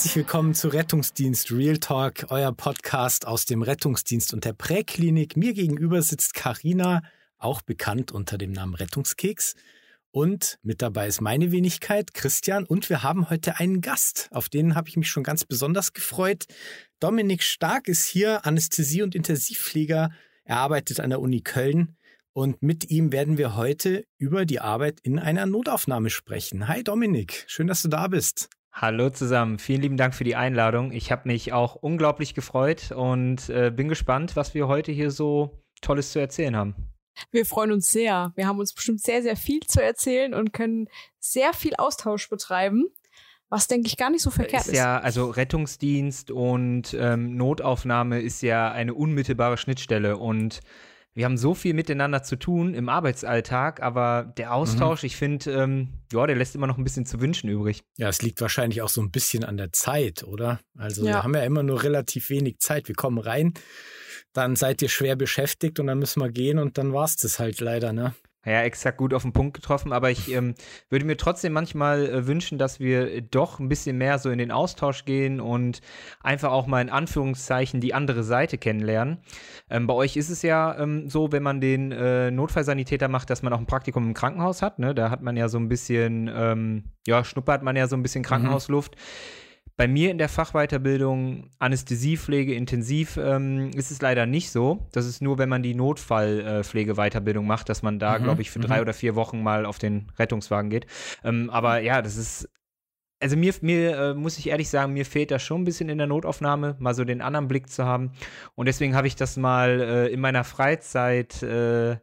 Herzlich willkommen zu Rettungsdienst Real Talk, euer Podcast aus dem Rettungsdienst und der Präklinik. Mir gegenüber sitzt Karina, auch bekannt unter dem Namen Rettungskeks. Und mit dabei ist meine Wenigkeit, Christian. Und wir haben heute einen Gast. Auf den habe ich mich schon ganz besonders gefreut. Dominik Stark ist hier, Anästhesie- und Intensivpfleger. Er arbeitet an der Uni Köln. Und mit ihm werden wir heute über die Arbeit in einer Notaufnahme sprechen. Hi Dominik, schön, dass du da bist. Hallo zusammen, vielen lieben Dank für die Einladung. Ich habe mich auch unglaublich gefreut und äh, bin gespannt, was wir heute hier so Tolles zu erzählen haben. Wir freuen uns sehr. Wir haben uns bestimmt sehr, sehr viel zu erzählen und können sehr viel Austausch betreiben, was, denke ich, gar nicht so verkehrt ist. Ja, also Rettungsdienst und ähm, Notaufnahme ist ja eine unmittelbare Schnittstelle und wir haben so viel miteinander zu tun im Arbeitsalltag, aber der Austausch, mhm. ich finde, ähm, ja, der lässt immer noch ein bisschen zu wünschen übrig. Ja, es liegt wahrscheinlich auch so ein bisschen an der Zeit, oder? Also ja. wir haben ja immer nur relativ wenig Zeit. Wir kommen rein, dann seid ihr schwer beschäftigt und dann müssen wir gehen und dann war es das halt leider, ne? Ja, exakt gut auf den Punkt getroffen, aber ich ähm, würde mir trotzdem manchmal äh, wünschen, dass wir doch ein bisschen mehr so in den Austausch gehen und einfach auch mal in Anführungszeichen die andere Seite kennenlernen. Ähm, bei euch ist es ja ähm, so, wenn man den äh, Notfallsanitäter macht, dass man auch ein Praktikum im Krankenhaus hat. Ne? Da hat man ja so ein bisschen, ähm, ja, schnuppert man ja so ein bisschen mhm. Krankenhausluft. Mhm. Bei mir in der Fachweiterbildung Anästhesiepflege intensiv ähm, ist es leider nicht so. Das ist nur, wenn man die Notfallpflegeweiterbildung macht, dass man da, mhm, glaube ich, für drei mhm. oder vier Wochen mal auf den Rettungswagen geht. Ähm, aber ja, das ist also mir, mir äh, muss ich ehrlich sagen, mir fehlt das schon ein bisschen in der Notaufnahme, mal so den anderen Blick zu haben. Und deswegen habe ich das mal äh, in meiner Freizeit äh,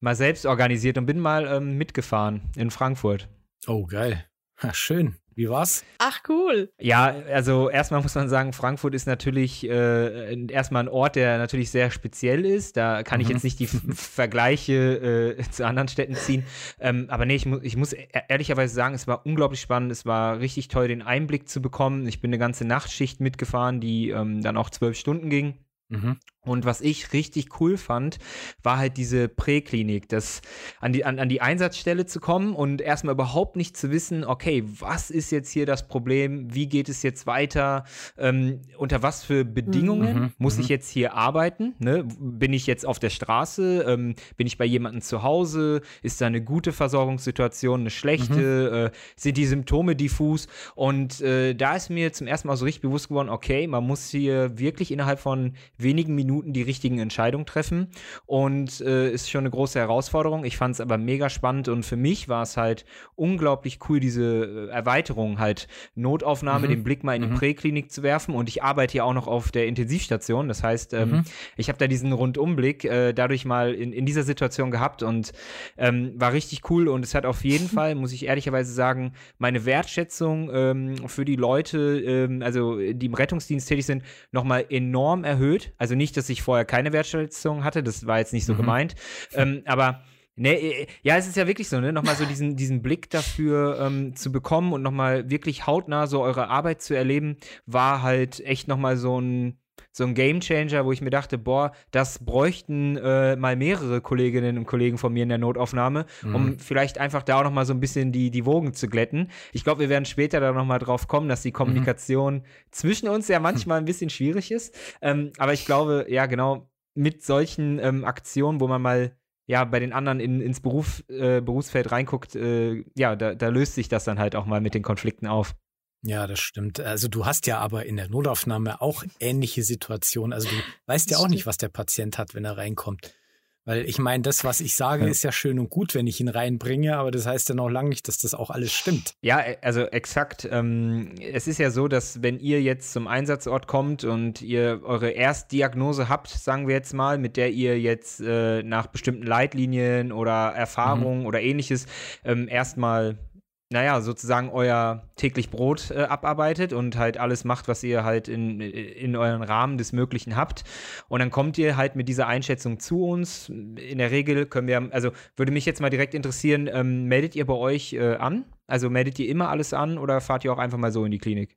mal selbst organisiert und bin mal ähm, mitgefahren in Frankfurt. Oh, geil. Ja, schön. Wie war's? Ach, cool. Ja, also erstmal muss man sagen, Frankfurt ist natürlich äh, erstmal ein Ort, der natürlich sehr speziell ist. Da kann mhm. ich jetzt nicht die Vergleiche äh, zu anderen Städten ziehen. Ähm, aber nee, ich, mu ich muss e-, ehrlicherweise sagen, es war unglaublich spannend. Es war richtig toll, den Einblick zu bekommen. Ich bin eine ganze Nachtschicht mitgefahren, die ähm, dann auch zwölf Stunden ging. Mhm. Und was ich richtig cool fand, war halt diese Präklinik, das an die, an, an die Einsatzstelle zu kommen und erstmal überhaupt nicht zu wissen, okay, was ist jetzt hier das Problem, wie geht es jetzt weiter, ähm, unter was für Bedingungen mhm. muss mhm. ich jetzt hier arbeiten, ne? bin ich jetzt auf der Straße, ähm, bin ich bei jemandem zu Hause, ist da eine gute Versorgungssituation, eine schlechte, mhm. äh, sind die Symptome diffus und äh, da ist mir zum ersten Mal so richtig bewusst geworden, okay, man muss hier wirklich innerhalb von wenigen Minuten Minuten die richtigen Entscheidungen treffen und äh, ist schon eine große Herausforderung. Ich fand es aber mega spannend und für mich war es halt unglaublich cool, diese äh, Erweiterung halt Notaufnahme, mhm. den Blick mal in die mhm. Präklinik zu werfen und ich arbeite ja auch noch auf der Intensivstation. Das heißt, ähm, mhm. ich habe da diesen Rundumblick äh, dadurch mal in, in dieser Situation gehabt und ähm, war richtig cool und es hat auf jeden Fall, muss ich ehrlicherweise sagen, meine Wertschätzung ähm, für die Leute, ähm, also die im Rettungsdienst tätig sind, nochmal enorm erhöht. Also nicht, dass dass ich vorher keine Wertschätzung hatte. Das war jetzt nicht so mhm. gemeint. Ähm, aber Ne, äh, ja, es ist ja wirklich so, ne? Nochmal so diesen, diesen Blick dafür ähm, zu bekommen und nochmal wirklich hautnah so eure Arbeit zu erleben, war halt echt nochmal so ein, so ein Gamechanger, wo ich mir dachte, boah, das bräuchten äh, mal mehrere Kolleginnen und Kollegen von mir in der Notaufnahme, mhm. um vielleicht einfach da auch noch mal so ein bisschen die, die Wogen zu glätten. Ich glaube, wir werden später da noch mal drauf kommen, dass die. Kommunikation mhm. zwischen uns ja manchmal ein bisschen schwierig ist. Ähm, aber ich glaube, ja, genau, mit solchen ähm, Aktionen, wo man mal ja, bei den anderen in, ins Beruf, äh, Berufsfeld reinguckt, äh, ja, da, da löst sich das dann halt auch mal mit den Konflikten auf. Ja, das stimmt. Also du hast ja aber in der Notaufnahme auch ähnliche Situationen. Also du weißt ja auch nicht, was der Patient hat, wenn er reinkommt. Weil ich meine, das, was ich sage, ja. ist ja schön und gut, wenn ich ihn reinbringe, aber das heißt ja noch lange nicht, dass das auch alles stimmt. Ja, äh, also exakt. Ähm, es ist ja so, dass wenn ihr jetzt zum Einsatzort kommt und ihr eure Erstdiagnose habt, sagen wir jetzt mal, mit der ihr jetzt äh, nach bestimmten Leitlinien oder Erfahrungen mhm. oder ähnliches ähm, erstmal naja, sozusagen euer täglich Brot äh, abarbeitet und halt alles macht, was ihr halt in, in euren Rahmen des Möglichen habt. Und dann kommt ihr halt mit dieser Einschätzung zu uns. In der Regel können wir, also würde mich jetzt mal direkt interessieren, ähm, meldet ihr bei euch äh, an? Also meldet ihr immer alles an oder fahrt ihr auch einfach mal so in die Klinik?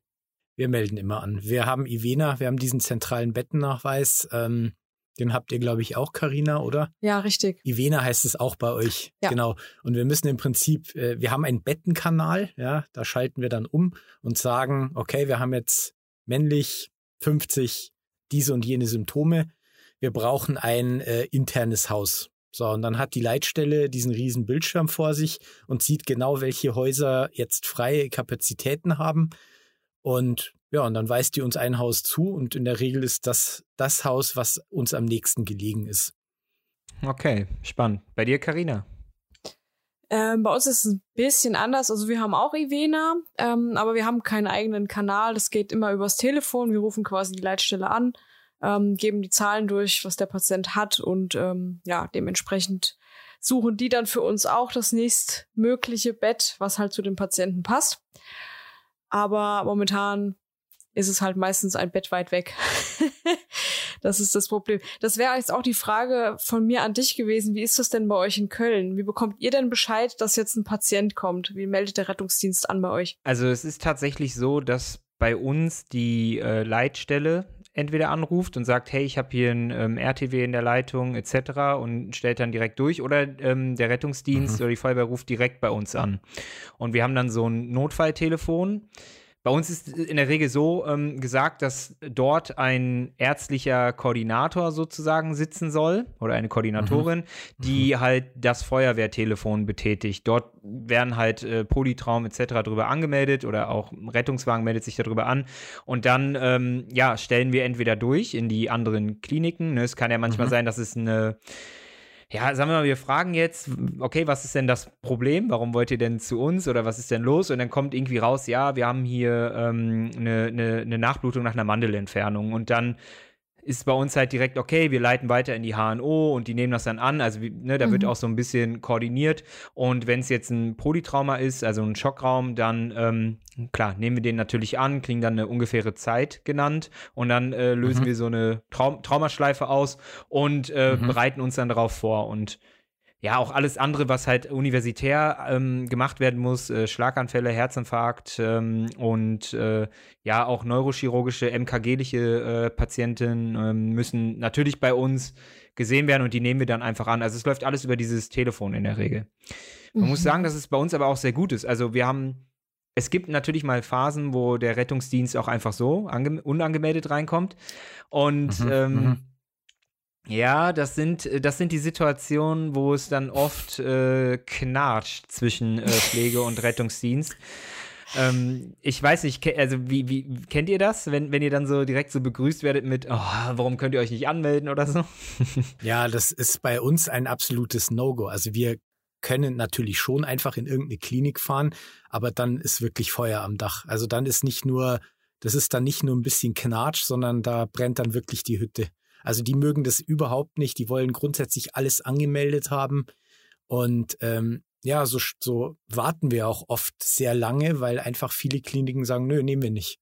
Wir melden immer an. Wir haben Ivena, wir haben diesen zentralen Bettennachweis. Ähm, Den habt ihr, glaube ich, auch, Karina, oder? Ja, richtig. Ivena heißt es auch bei euch. Ja. Genau. Und wir müssen im Prinzip, äh, wir haben einen Bettenkanal, ja, da schalten wir dann um und sagen, okay, wir haben jetzt männlich 50 diese und jene Symptome. Wir brauchen ein äh, internes Haus. So, und dann hat die Leitstelle diesen riesen Bildschirm vor sich und sieht genau, welche Häuser jetzt freie Kapazitäten haben. Und ja, und dann weist die uns ein Haus zu und in der Regel ist das das Haus, was uns am nächsten gelegen ist. Okay, spannend. Bei dir, Karina? Ähm, bei uns ist es ein bisschen anders. Also wir haben auch Ivena, ähm, aber wir haben keinen eigenen Kanal. Das geht immer übers Telefon. Wir rufen quasi die Leitstelle an, ähm, geben die Zahlen durch, was der Patient hat und ähm, ja, dementsprechend suchen die dann für uns auch das nächstmögliche Bett, was halt zu dem Patienten passt. Aber momentan ist es halt meistens ein Bett weit weg. das ist das Problem. Das wäre jetzt auch die Frage von mir an dich gewesen. Wie ist das denn bei euch in Köln? Wie bekommt ihr denn Bescheid, dass jetzt ein Patient kommt? Wie meldet der Rettungsdienst an bei euch? Also es ist tatsächlich so, dass bei uns die äh, Leitstelle entweder anruft und sagt, hey, ich habe hier ein ähm, RTW in der Leitung etc. und stellt dann direkt durch oder ähm, der Rettungsdienst mhm. oder die Feuerwehr ruft direkt bei uns an. Und wir haben dann so ein Notfalltelefon. Bei uns ist in der Regel so ähm, gesagt, dass dort ein ärztlicher Koordinator sozusagen sitzen soll oder eine Koordinatorin, mhm. die mhm. halt das Feuerwehrtelefon betätigt. Dort werden halt äh, Polytraum etc. darüber angemeldet oder auch Rettungswagen meldet sich darüber an und dann ähm, ja stellen wir entweder durch in die anderen Kliniken. Ne? Es kann ja manchmal mhm. sein, dass es eine ja, sagen wir mal, wir fragen jetzt, okay, was ist denn das Problem? Warum wollt ihr denn zu uns oder was ist denn los? Und dann kommt irgendwie raus, ja, wir haben hier ähm, eine, eine, eine Nachblutung nach einer Mandelentfernung. Und dann ist bei uns halt direkt, okay, wir leiten weiter in die HNO und die nehmen das dann an. Also ne, da mhm. wird auch so ein bisschen koordiniert. Und wenn es jetzt ein Polytrauma ist, also ein Schockraum, dann ähm, klar, nehmen wir den natürlich an, kriegen dann eine ungefähre Zeit genannt und dann äh, lösen mhm. wir so eine Traum Traumaschleife aus und äh, mhm. bereiten uns dann darauf vor. Und ja, auch alles andere, was halt universitär ähm, gemacht werden muss, äh, Schlaganfälle, Herzinfarkt ähm, und äh, ja, auch neurochirurgische, MKG-liche äh, Patienten ähm, müssen natürlich bei uns gesehen werden und die nehmen wir dann einfach an. Also es läuft alles über dieses Telefon in der Regel. Man mhm. muss sagen, dass es bei uns aber auch sehr gut ist. Also wir haben es gibt natürlich mal Phasen, wo der Rettungsdienst auch einfach so unangemeldet reinkommt. Und mhm, ähm, mhm. Ja, das sind, äh, das sind die Situationen, wo es dann oft äh, knatscht zwischen äh, Pflege und Rettungsdienst. Ähm, ich weiß nicht, also wie, wie kennt ihr das, wenn, wenn ihr dann so direkt so begrüßt werdet mit, oh, warum könnt ihr euch nicht anmelden oder so? ja, das ist bei uns ein absolutes No-Go. Also wir können natürlich schon einfach in irgendeine Klinik fahren, aber dann ist wirklich Feuer am Dach. Also dann ist nicht nur, das ist dann nicht nur ein bisschen Knatsch, sondern da brennt dann wirklich die Hütte. Also die mögen das überhaupt nicht. Die wollen grundsätzlich alles angemeldet haben. Und ähm, ja, so, so warten wir auch oft sehr lange, weil einfach viele Kliniken sagen, nö, nehmen wir nicht.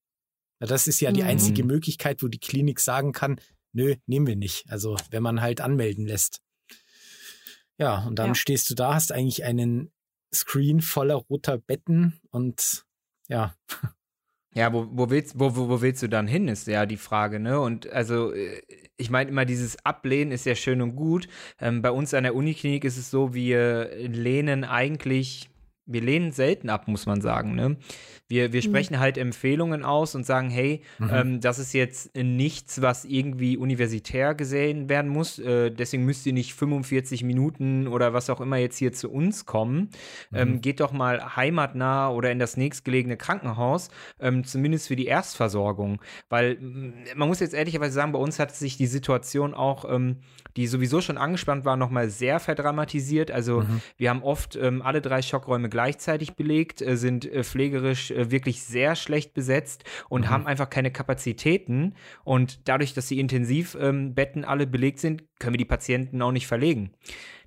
Das ist ja die mhm. einzige Möglichkeit, wo die Klinik sagen kann, nö, nehmen wir nicht. Also wenn man halt anmelden lässt. Ja, und dann ja. stehst du da, hast eigentlich einen Screen voller roter Betten und ja. Ja, wo, wo, willst, wo, wo, wo willst du dann hin, ist ja die Frage, ne? Und also, äh, ich meine immer, dieses Ablehnen ist ja schön und gut. Ähm, bei uns an der Uniklinik ist es so, wir lehnen eigentlich wir lehnen selten ab, muss man sagen. Ne? Wir, wir mhm. sprechen halt Empfehlungen aus und sagen, hey, mhm. ähm, das ist jetzt nichts, was irgendwie universitär gesehen werden muss. Äh, deswegen müsst ihr nicht 45 Minuten oder was auch immer jetzt hier zu uns kommen. Mhm. Ähm, geht doch mal heimatnah oder in das nächstgelegene Krankenhaus, ähm, zumindest für die Erstversorgung. Weil man muss jetzt ehrlicherweise sagen, bei uns hat sich die Situation auch, ähm, die sowieso schon angespannt war, nochmal sehr verdramatisiert. Also mhm. wir haben oft ähm, alle drei Schockräume gleichzeitig belegt, äh, sind äh, pflegerisch äh, wirklich sehr schlecht besetzt und mhm. haben einfach keine Kapazitäten. Und dadurch, dass die Intensivbetten ähm, alle belegt sind, können wir die Patienten auch nicht verlegen.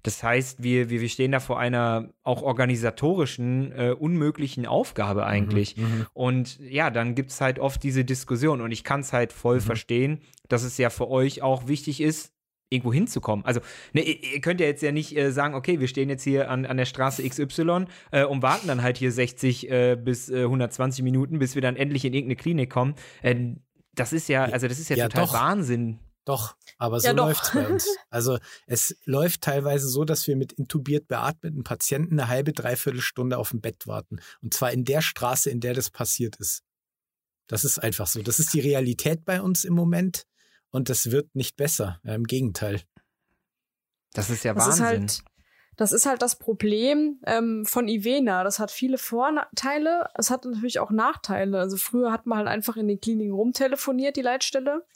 Das heißt, wir, wir, wir stehen da vor einer auch organisatorischen, äh, unmöglichen Aufgabe mhm, eigentlich. Mhm, und ja, dann gibt es halt oft diese Diskussion und ich kann es halt voll mhm. verstehen, dass es ja für euch auch wichtig ist, irgendwo hinzukommen. Also, ne, ihr, könnt ja jetzt ja nicht äh, sagen, okay, wir stehen jetzt hier an, an der Straße XY äh, und warten dann halt hier 60 äh, bis 120 Minuten, bis wir dann endlich in irgendeine Klinik kommen. Äh, das ist ja, also das ist ja, ja total doch. Wahnsinn. Doch, aber so Ja, es bei uns. Also es läuft teilweise so, dass wir mit intubiert beatmeten Patienten eine halbe, dreiviertel Stunde auf dem Bett warten. Und zwar in der Straße, in der das passiert ist. Das ist einfach so. Das ist die Realität bei uns im Moment. Und das wird nicht besser. Ja, Im Gegenteil. Das ist ja Das ist Wahnsinn. halt, das ist halt das Problem ähm, von Ivena. Das hat viele Vorteile, es hat natürlich auch Nachteile. Also früher hat man halt einfach in den Kliniken rumtelefoniert, die Leitstelle.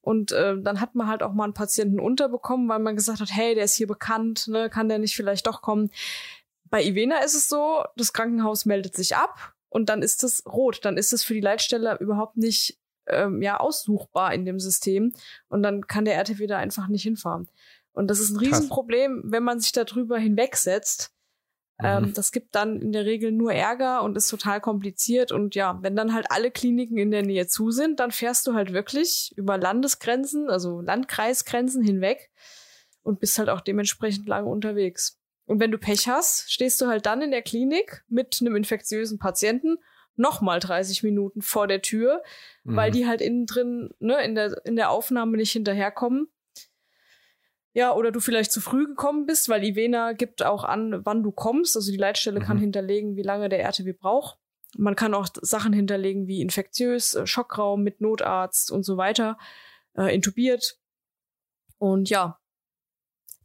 Und äh, dann hat man halt auch mal einen Patienten unterbekommen, weil man gesagt hat, hey, der ist hier bekannt, ne, kann der nicht vielleicht doch kommen. Bei Ivena ist es so, das Krankenhaus meldet sich ab und dann ist es rot. Dann ist es für die Leitstelle überhaupt nicht ähm, ja, aussuchbar in dem System. Und dann kann der RTW da einfach nicht hinfahren. Und das ist ein. Riesenproblem, wenn man sich darüber hinwegsetzt. Ähm, Mhm. das gibt dann in der Regel nur Ärger und ist total kompliziert. Und ja, wenn dann halt alle Kliniken in der Nähe zu sind, dann fährst du halt wirklich über Landesgrenzen, also Landkreisgrenzen hinweg und bist halt auch dementsprechend lange unterwegs. Und wenn du Pech hast, stehst du halt dann in der Klinik mit einem infektiösen Patienten nochmal 30 Minuten vor der Tür, weil Mhm. die halt innen drin, ne, in der, in der Aufnahme nicht hinterherkommen. Ja, oder du vielleicht zu früh gekommen bist, weil Ivena gibt auch an, wann du kommst. Also die Leitstelle kann Mhm. hinterlegen, wie lange der RTW braucht. Man kann auch Sachen hinterlegen wie infektiös, äh, Schockraum mit Notarzt und so weiter, äh, intubiert. Und ja,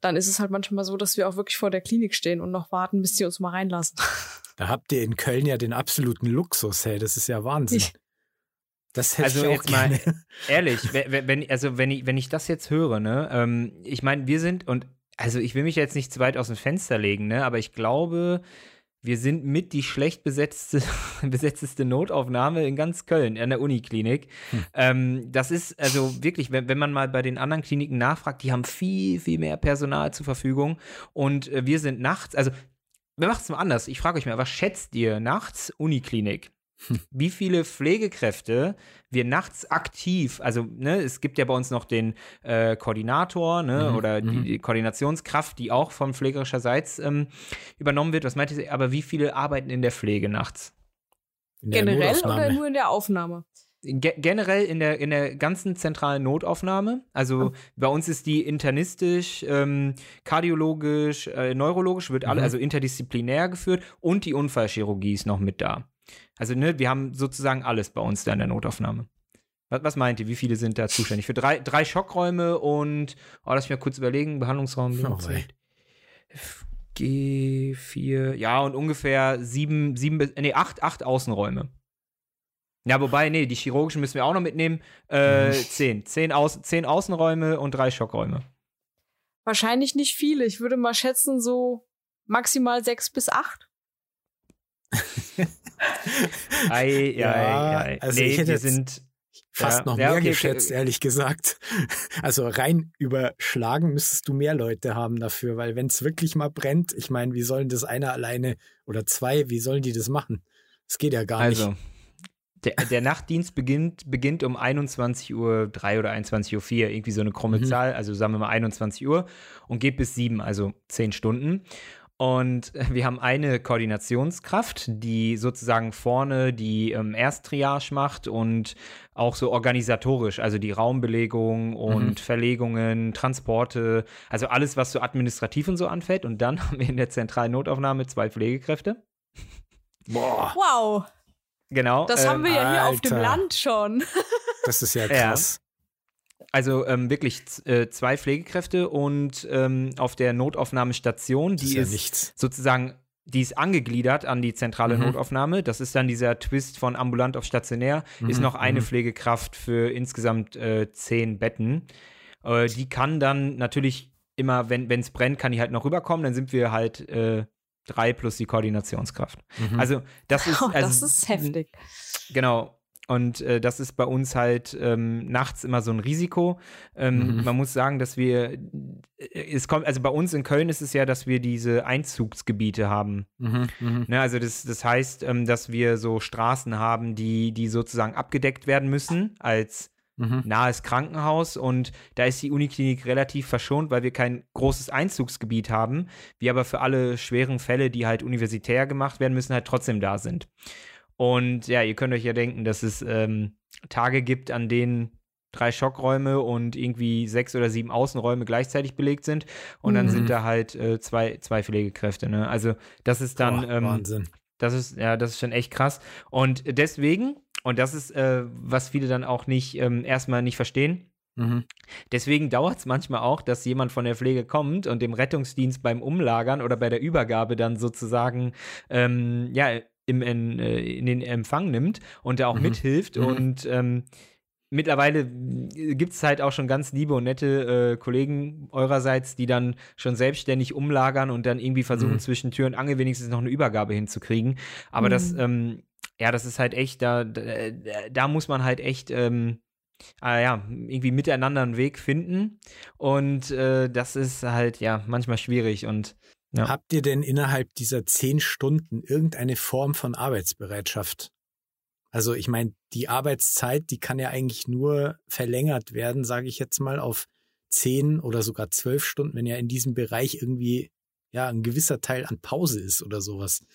dann ist es halt manchmal so, dass wir auch wirklich vor der Klinik stehen und noch warten, bis die uns mal reinlassen. Da habt ihr in Köln ja den absoluten Luxus, hey, das ist ja Wahnsinn. Ich- Das hätte Also ich auch jetzt mal- gerne. Ehrlich, wenn, wenn- wenn, also wenn ich, wenn ich das jetzt höre, ne, ähm, ich meine, wir sind, und also ich will mich jetzt nicht zu weit aus dem Fenster legen, ne, aber ich glaube, wir sind mit die schlecht besetzte, besetzteste Notaufnahme in ganz Köln, an der Uniklinik. Hm. Ähm, das ist also wirklich, wenn, wenn man mal bei den anderen Kliniken nachfragt, die haben viel, viel mehr Personal zur Verfügung und äh, wir sind nachts, also wir machen es mal anders. Ich frage euch mal, was schätzt ihr nachts Uniklinik? Wie viele Pflegekräfte wir nachts aktiv, also ne, es gibt ja bei uns noch den äh, Koordinator ne, Mhm, oder die, mhm. die Koordinationskraft, die auch von pflegerischerseits ähm, übernommen wird. Was meint ihr? Aber wie viele arbeiten in der Pflege nachts? In der Generell oder nur in der Aufnahme? Ge generell in der, in der ganzen zentralen Notaufnahme. Also bei uns ist die internistisch, ähm, kardiologisch, äh, neurologisch, wird alle, Mhm. also interdisziplinär geführt und die Unfallchirurgie ist noch mit da. Also, ne, wir haben sozusagen alles bei uns da in der Notaufnahme. Was, was meint ihr? Wie viele sind da zuständig? Für drei, drei Schockräume und, oh, lass mich mal kurz überlegen, Behandlungsraum. Oh, wei. G4, ja, und ungefähr sieben, sieben, bis- nee, acht, acht Außenräume. Ja, wobei, nee, die chirurgischen müssen wir auch noch mitnehmen. Äh, Mhm. zehn. Zehn, Außen, zehn Außenräume und drei Schockräume. Wahrscheinlich nicht viele. Ich würde mal schätzen, so maximal sechs bis acht. Ei, Ja, ei, ei. also nee, ich hätte jetzt sind Fast Ja, noch ja, mehr okay, geschätzt, okay. ehrlich gesagt. Also rein überschlagen müsstest du mehr Leute haben dafür, weil wenn es wirklich mal brennt, ich meine, wie sollen das einer alleine oder zwei, wie sollen die das machen? Das geht ja gar Also, nicht. der, der Nachtdienst beginnt, beginnt um 21.03 Uhr oder 21.04 Uhr, irgendwie so eine krumme Mhm. Zahl, also sagen wir mal 21 Uhr und geht bis 7, also 10 Stunden. Und äh, wir haben eine Koordinationskraft, die sozusagen vorne die ähm, Ersttriage macht und auch so organisatorisch, also die Raumbelegung und Mhm. Verlegungen, Transporte, also alles, was so administrativ und so anfällt. Und dann haben wir in der zentralen Notaufnahme zwei Pflegekräfte. Boah, Wow, Genau. das ähm, haben wir ja hier auf dem Alter. Land schon. das ist ja Ja. krass. Also ähm, wirklich äh, zwei Pflegekräfte und ähm, auf der Notaufnahmestation, Das die ist ja ist sozusagen, die ist angegliedert an die zentrale Mhm. Notaufnahme. Das ist dann dieser Twist von ambulant auf stationär. Ist Mhm, noch eine mhm. Pflegekraft für insgesamt äh, zehn Betten. Äh, die kann dann natürlich immer, wenn es brennt, kann die halt noch rüberkommen. Dann sind wir halt äh, drei plus die Koordinationskraft. Mhm. Also das ist, Oh, also, das ist heftig. Genau. Und äh, das ist bei uns halt ähm, nachts immer so ein Risiko. Ähm, Mhm. Man muss sagen, dass wir, äh, es kommt, also bei uns in Köln ist es ja, dass wir diese Einzugsgebiete haben. Mhm, mhm. Ne? Also das, das heißt, ähm, dass wir so Straßen haben, die, die sozusagen abgedeckt werden müssen als Mhm. nahes Krankenhaus und da ist die Uniklinik relativ verschont, weil wir kein großes Einzugsgebiet haben, wir aber für alle schweren Fälle, die halt universitär gemacht werden müssen, halt trotzdem da sind. Und ja, ihr könnt euch ja denken, dass es ähm, Tage gibt, an denen drei Schockräume und irgendwie sechs oder sieben Außenräume gleichzeitig belegt sind. Und dann sind mhm. da halt äh, zwei, zwei Pflegekräfte. Ne? Also das ist dann. Oh, ähm, Wahnsinn. Das ist, ja, das ist schon echt krass. Und deswegen, und das ist, äh, was viele dann auch nicht ähm, erstmal nicht verstehen, Mhm. Deswegen dauert es manchmal auch, dass jemand von der Pflege kommt und dem Rettungsdienst beim Umlagern oder bei der Übergabe dann sozusagen ähm, ja, im, in, äh, in, den Empfang nimmt und da auch mhm. mithilft. Mhm. Und ähm, mittlerweile gibt es halt auch schon ganz liebe und nette äh, Kollegen eurerseits, die dann schon selbstständig umlagern und dann irgendwie versuchen, mhm. zwischen Tür und Angel wenigstens noch eine Übergabe hinzukriegen. Aber das, mhm. ähm, ja, das ist halt echt, da, da, da muss man halt echt ähm, äh, ja, irgendwie miteinander einen Weg finden. Und äh, das ist halt ja manchmal schwierig. Und ja. habt ihr denn innerhalb dieser zehn Stunden irgendeine Form von Arbeitsbereitschaft? Also ich meine, die Arbeitszeit, die kann ja eigentlich nur verlängert werden, sage ich jetzt mal, auf zehn oder sogar zwölf Stunden, wenn ja in diesem Bereich irgendwie ja ein gewisser Teil an Pause ist oder sowas.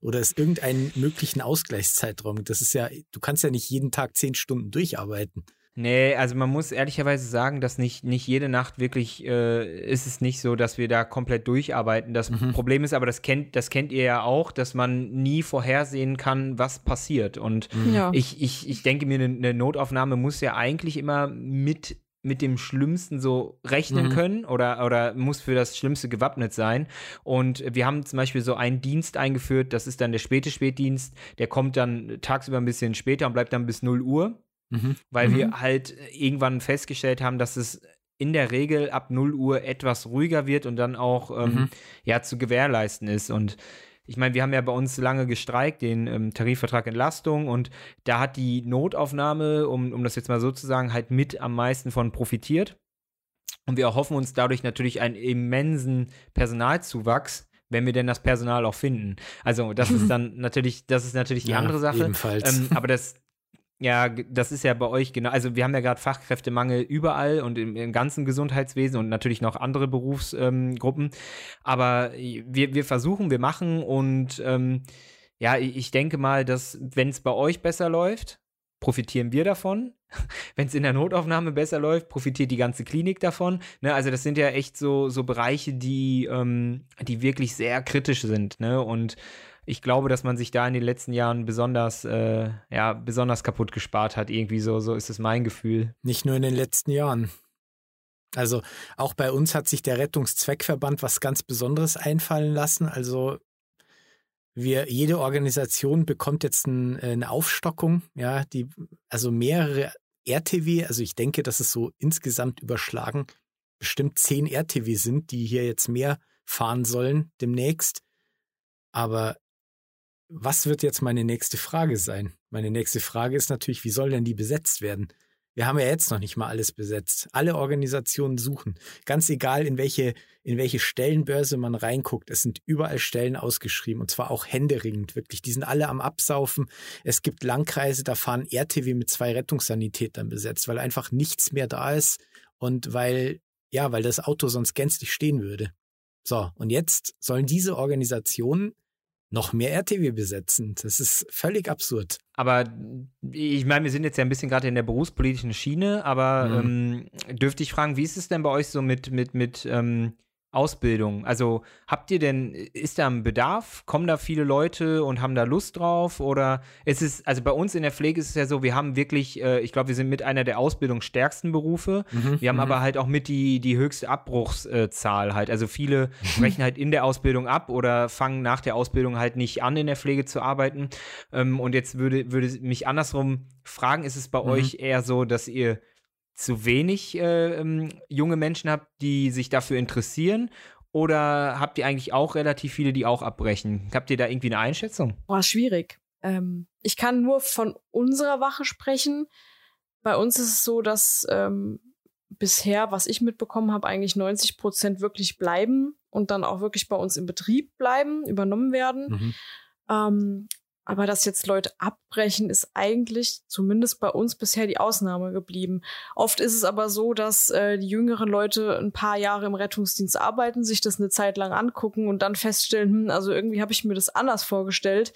Oder es irgendeinen möglichen Ausgleichszeitraum. Das ist ja, du kannst ja nicht jeden Tag zehn Stunden durcharbeiten. Nee, also man muss ehrlicherweise sagen, dass nicht, nicht jede Nacht wirklich äh, ist es nicht so, dass wir da komplett durcharbeiten. Das mhm. Problem ist aber, das kennt, das kennt ihr ja auch, dass man nie vorhersehen kann, was passiert. Und mhm. ja. ich, ich, ich denke mir, eine Notaufnahme muss ja eigentlich immer mit mit dem Schlimmsten so rechnen mhm. können oder, oder muss für das Schlimmste gewappnet sein. Und wir haben zum Beispiel so einen Dienst eingeführt, das ist dann der späte Spätdienst, der kommt dann tagsüber ein bisschen später und bleibt dann bis 0 Uhr. Mhm. Weil mhm. wir halt irgendwann festgestellt haben, dass es in der Regel ab 0 Uhr etwas ruhiger wird und dann auch ähm, mhm. ja zu gewährleisten ist. Und ich meine, wir haben ja bei uns lange gestreikt, den ähm, Tarifvertrag Entlastung, und da hat die Notaufnahme, um, um das jetzt mal so zu sagen, halt mit am meisten von profitiert. Und wir erhoffen uns dadurch natürlich einen immensen Personalzuwachs, wenn wir denn das Personal auch finden. Also das ist dann natürlich, das ist natürlich die ja, andere Sache. Ebenfalls. Ähm, aber das, ja, das ist ja bei euch genau. Also wir haben ja gerade Fachkräftemangel überall und im, im, ganzen Gesundheitswesen und natürlich noch andere Berufsgruppen. Ähm, Aber wir, wir versuchen, wir machen und ähm, ja, ich denke mal, dass wenn es bei euch besser läuft, profitieren wir davon. Wenn es in der Notaufnahme besser läuft, profitiert die ganze Klinik davon. Ne? Also das sind ja echt so, so Bereiche, die, ähm, die wirklich sehr kritisch sind. Ne? Und ich glaube, dass man sich da in den letzten Jahren besonders, äh, ja, besonders kaputt gespart hat. Irgendwie so, so ist es mein Gefühl. Nicht nur in den letzten Jahren. Also auch bei uns hat sich der Rettungszweckverband was ganz Besonderes einfallen lassen. Also wir, jede Organisation bekommt jetzt ein, äh, eine Aufstockung, ja, die, also mehrere RTW, also ich denke, dass es so insgesamt überschlagen bestimmt zehn RTW sind, die hier jetzt mehr fahren sollen demnächst. Aber was wird jetzt meine nächste Frage sein? Meine nächste Frage ist natürlich, wie soll denn die besetzt werden? Wir haben ja jetzt noch nicht mal alles besetzt. Alle Organisationen suchen. Ganz egal, in welche, in welche Stellenbörse man reinguckt. Es sind überall Stellen ausgeschrieben und zwar auch händeringend, wirklich. Die sind alle am Absaufen. Es gibt Landkreise, da fahren RTW mit zwei Rettungssanitätern besetzt, weil einfach nichts mehr da ist und weil, ja, weil das Auto sonst gänzlich stehen würde. So. Und jetzt sollen diese Organisationen noch mehr RTW besetzen. Das ist völlig absurd. Aber ich meine, wir sind jetzt ja ein bisschen gerade in der berufspolitischen Schiene, aber mhm. ähm, dürfte ich fragen, wie ist es denn bei euch so mit, mit, mit ähm, Ausbildung? Also habt ihr denn, ist da ein Bedarf? Kommen da viele Leute und haben da Lust drauf? Oder ist es, also bei uns in der Pflege ist es ja so, wir haben wirklich, äh, ich glaube, wir sind mit einer der ausbildungsstärksten Berufe. Mhm, wir haben mhm. aber halt auch mit die, die höchste Abbruchszahl halt. Also viele brechen halt in der Ausbildung ab oder fangen nach der Ausbildung halt nicht an, in der Pflege zu arbeiten. Ähm, und jetzt würde, würde mich andersrum fragen, ist es bei mhm. euch eher so, dass ihr zu wenig äh, ähm, junge Menschen habt, die sich dafür interessieren? Oder habt ihr eigentlich auch relativ viele, die auch abbrechen? Habt ihr da irgendwie eine Einschätzung? Boah, schwierig. Ähm, ich kann nur von unserer Wache sprechen. Bei uns ist es so, dass ähm, bisher, was ich mitbekommen habe, eigentlich 90 Prozent wirklich bleiben und dann auch wirklich bei uns im Betrieb bleiben, übernommen werden. Mhm. Ähm, aber dass jetzt Leute abbrechen, ist eigentlich zumindest bei uns bisher die Ausnahme geblieben. Oft ist es aber so, dass äh, die jüngeren Leute ein paar Jahre im Rettungsdienst arbeiten, sich das eine Zeit lang angucken und dann feststellen, hm, also irgendwie habe ich mir das anders vorgestellt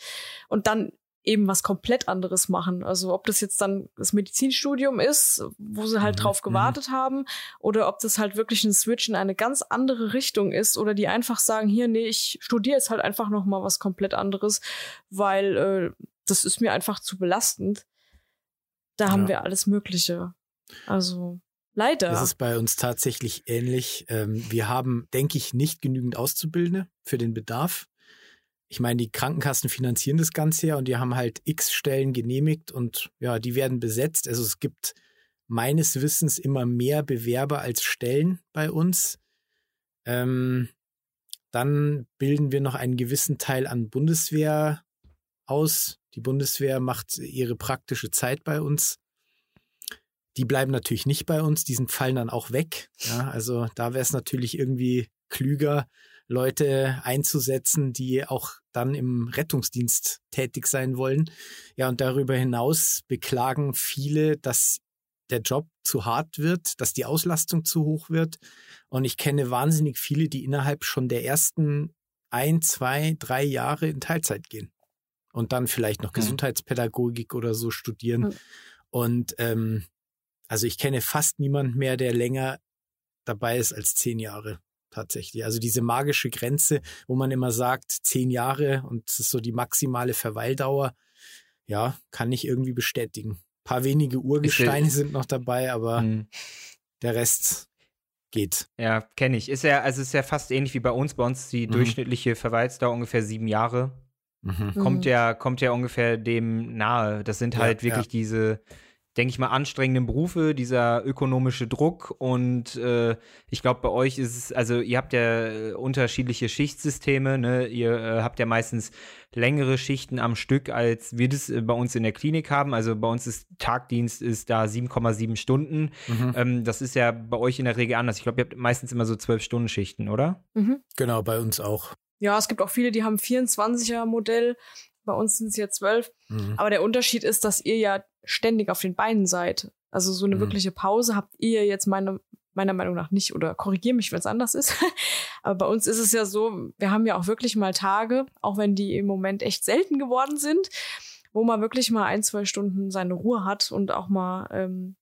und dann eben was komplett anderes machen. Also ob das jetzt dann das Medizinstudium ist, wo sie halt mhm. drauf mhm. gewartet mhm. haben, oder ob das halt wirklich ein Switch in eine ganz andere Richtung ist, oder die einfach sagen, hier, nee, ich studiere jetzt halt einfach noch mal was komplett anderes, weil äh, das ist mir einfach zu belastend. Da ja. haben wir alles Mögliche. Also leider. Das ist bei uns tatsächlich ähnlich. Ähm, wir haben, denke ich, nicht genügend Auszubildende für den Bedarf ich meine, die Krankenkassen finanzieren das Ganze ja und die haben halt x Stellen genehmigt und ja, die werden besetzt. Also es gibt meines Wissens immer mehr Bewerber als Stellen bei uns. Ähm, dann bilden wir noch einen gewissen Teil an Bundeswehr aus. Die Bundeswehr macht ihre praktische Zeit bei uns. Die bleiben natürlich nicht bei uns, die sind, fallen dann auch weg. Ja, also da wäre es natürlich irgendwie klüger, Leute einzusetzen, die auch dann im Rettungsdienst tätig sein wollen. Ja, und darüber hinaus beklagen viele, dass der Job zu hart wird, dass die Auslastung zu hoch wird. Und ich kenne wahnsinnig viele, die innerhalb schon der ersten ein, zwei, drei Jahre in Teilzeit gehen und dann vielleicht noch Gesundheitspädagogik oder so studieren. Mhm. Und ähm, also ich kenne fast niemand mehr, der länger dabei ist als zehn Jahre tatsächlich. Also diese magische Grenze, wo man immer sagt, zehn Jahre und das ist so die maximale Verweildauer, ja, kann ich irgendwie bestätigen. Ein paar wenige Urgesteine sind noch dabei, aber mhm. der Rest geht. Ja, kenne ich. Ist ja, also ist ja fast ähnlich wie bei uns. Bei uns die mhm. durchschnittliche Verweildauer ungefähr sieben Jahre. Mhm. Kommt mhm. ja, kommt ja ungefähr dem nahe. Das sind halt ja, wirklich ja. diese denke ich mal, anstrengenden Berufe, dieser ökonomische Druck. Und äh, ich glaube, bei euch ist es, also ihr habt ja äh, unterschiedliche Schichtsysteme, ne? Ihr äh, habt ja meistens längere Schichten am Stück, als wir das äh, bei uns in der Klinik haben. Also bei uns ist Tagdienst ist da 7,7 Stunden. Mhm. Ähm, das ist ja bei euch in der Regel anders. Ich glaube, ihr habt meistens immer so 12-Stunden-Schichten, oder? Mhm. Genau, bei uns auch. Ja, es gibt auch viele, die haben 24er Modell. Bei uns sind es ja zwölf. Mhm. Aber der Unterschied ist, dass ihr ja ständig auf den Beinen seid. Also so eine mhm. wirkliche Pause habt ihr jetzt meine, meiner Meinung nach nicht oder korrigiere mich, wenn es anders ist. Aber bei uns ist es ja so, wir haben ja auch wirklich mal Tage, auch wenn die im Moment echt selten geworden sind, wo man wirklich mal ein, zwei Stunden seine Ruhe hat und auch mal ähm,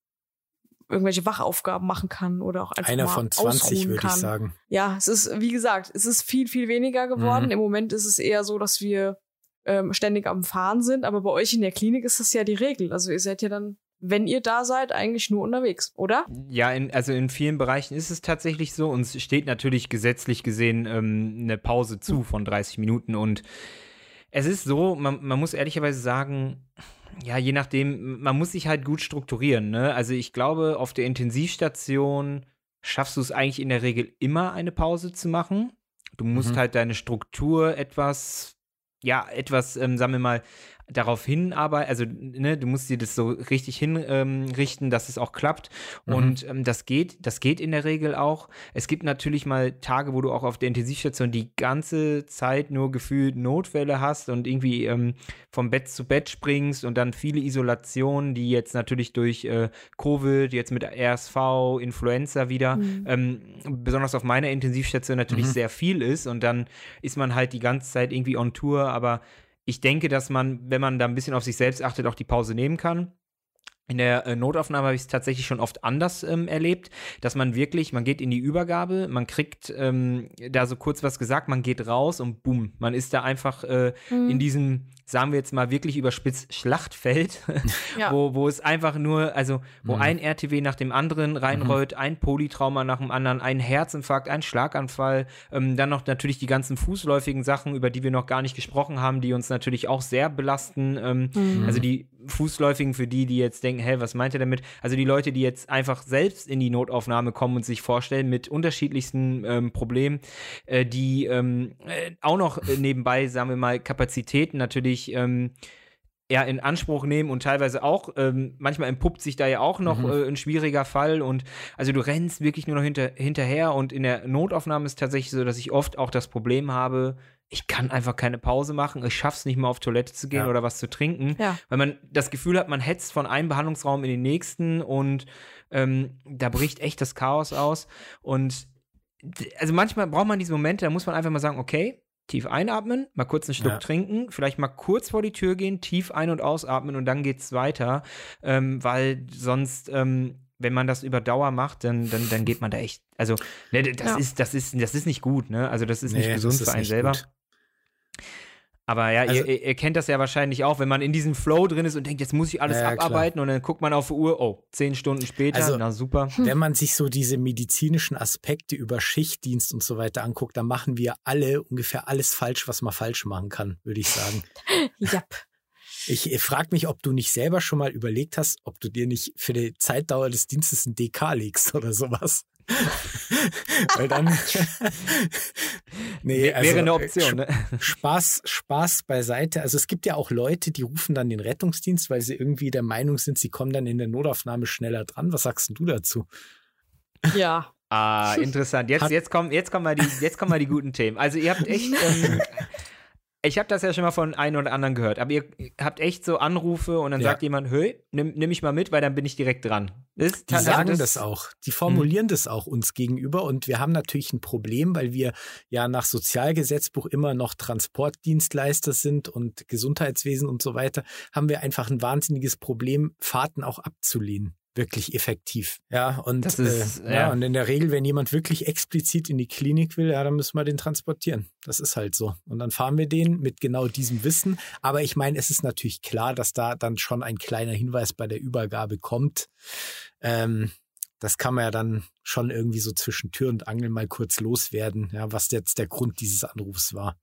irgendwelche Wachaufgaben machen kann oder auch einfach Einer mal von 20 würde ich sagen. Ja, es ist, wie gesagt, es ist viel, viel weniger geworden. Mhm. Im Moment ist es eher so, dass wir ähm, ständig am Fahren sind. Aber bei euch in der Klinik ist das ja die Regel. Also ihr seid ja dann, wenn ihr da seid, eigentlich nur unterwegs, oder? Ja, in, also in vielen Bereichen ist es tatsächlich so. Uns steht natürlich gesetzlich gesehen ähm, eine Pause zu von 30 Minuten. Und es ist so, man, man muss ehrlicherweise sagen, ja, je nachdem, man muss sich halt gut strukturieren. Ne? Also ich glaube, auf der Intensivstation schaffst du es eigentlich in der Regel immer eine Pause zu machen. Du musst mhm. halt deine Struktur etwas ja, etwas, ähm, sagen wir mal, darauf hinarbeiten, also ne, du musst dir das so richtig hinrichten, ähm, dass es auch klappt. Mhm. Und ähm, das geht, das geht in der Regel auch. Es gibt natürlich mal Tage, wo du auch auf der Intensivstation die ganze Zeit nur gefühlt Notfälle hast und irgendwie ähm, vom Bett zu Bett springst und dann viele Isolationen, die jetzt natürlich durch äh, Covid, jetzt mit RSV, Influenza wieder, mhm. Ähm, besonders auf meiner Intensivstation natürlich mhm. sehr viel ist und dann ist man halt die ganze Zeit irgendwie on Tour, aber ich denke, dass man, wenn man da ein bisschen auf sich selbst achtet, auch die Pause nehmen kann. In der äh, Notaufnahme habe ich es tatsächlich schon oft anders ähm, erlebt, dass man wirklich, man geht in die Übergabe, man kriegt ähm, da so kurz was gesagt, man geht raus und boom, man ist da einfach äh, mhm. in diesem sagen wir jetzt mal wirklich überspitzt, Schlachtfeld, ja. wo, wo es einfach nur, also wo mhm. ein RTW nach dem anderen reinrollt, mhm. ein Polytrauma nach dem anderen, ein Herzinfarkt, ein Schlaganfall, ähm, dann noch natürlich die ganzen fußläufigen Sachen, über die wir noch gar nicht gesprochen haben, die uns natürlich auch sehr belasten. Ähm, mhm. Also die Fußläufigen für die, die jetzt denken, hä, was meint ihr damit? Also die Leute, die jetzt einfach selbst in die Notaufnahme kommen und sich vorstellen mit unterschiedlichsten ähm, Problemen, äh, die ähm, äh, auch noch äh, nebenbei, sagen wir mal, Kapazitäten natürlich wirklich ähm, ja, in Anspruch nehmen und teilweise auch, ähm, manchmal entpuppt sich da ja auch noch mhm. äh, ein schwieriger Fall und also du rennst wirklich nur noch hinter, hinterher und in der Notaufnahme ist es tatsächlich so, dass ich oft auch das Problem habe, ich kann einfach keine Pause machen, ich schaff's nicht mal auf Toilette zu gehen ja. oder was zu trinken, ja. weil man das Gefühl hat, man hetzt von einem Behandlungsraum in den nächsten und ähm, da bricht echt das Chaos aus und also manchmal braucht man diese Momente, da muss man einfach mal sagen, okay, tief einatmen, mal kurz einen Schluck ja. trinken, vielleicht mal kurz vor die Tür gehen, tief ein- und ausatmen und dann geht's weiter, ähm, weil sonst, ähm, wenn man das über Dauer macht, dann, dann, dann geht man da echt, also ne, das ja. ist, das ist, das ist nicht gut, ne? Also das ist nee, nicht gesund für einen selber. Gut. Aber ja, also, ihr, ihr, kennt das ja wahrscheinlich auch, wenn man in diesem Flow drin ist und denkt, jetzt muss ich alles ja, abarbeiten klar. und dann guckt man auf die Uhr, oh, zehn Stunden später, also, na super. Wenn man sich so diese medizinischen Aspekte über Schichtdienst und so weiter anguckt, dann machen wir alle ungefähr alles falsch, was man falsch machen kann, würde ich sagen. ja. Ich frage mich, ob du nicht selber schon mal überlegt hast, ob du dir nicht für die Zeitdauer des Dienstes ein DK legst oder sowas. Weil dann. nee, also, Wäre eine Option, ne? Spaß, Spaß beiseite. Also es gibt ja auch Leute, die rufen dann den Rettungsdienst, weil sie irgendwie der Meinung sind, sie kommen dann in der Notaufnahme schneller dran. Was sagst du dazu? Ja. Ah, interessant. Jetzt, jetzt, kommen, jetzt, kommen mal die, jetzt kommen mal die guten Themen. Also ihr habt echt, ähm, ich habe das ja schon mal von einem oder anderen gehört, aber ihr habt echt so Anrufe und dann ja. sagt jemand, hey, nimm, nimm mich mal mit, weil dann bin ich direkt dran. Das, die sagen das, das, auch. Die formulieren hm. das auch uns gegenüber und wir haben natürlich ein Problem, weil wir ja nach Sozialgesetzbuch immer noch Transportdienstleister sind und Gesundheitswesen und so weiter, haben wir einfach ein wahnsinniges Problem, Fahrten auch abzulehnen wirklich effektiv. Ja, und, ist, äh, ja. ja. und in der Regel, wenn jemand wirklich explizit in die Klinik will, ja, dann müssen wir den transportieren. Das ist halt so. Und dann fahren wir den mit genau diesem Wissen. Aber ich meine, es ist natürlich klar, dass da dann schon ein kleiner Hinweis bei der Übergabe kommt. Ähm, das kann man ja dann schon irgendwie so zwischen Tür und Angel mal kurz loswerden, ja, was jetzt der Grund dieses Anrufs war.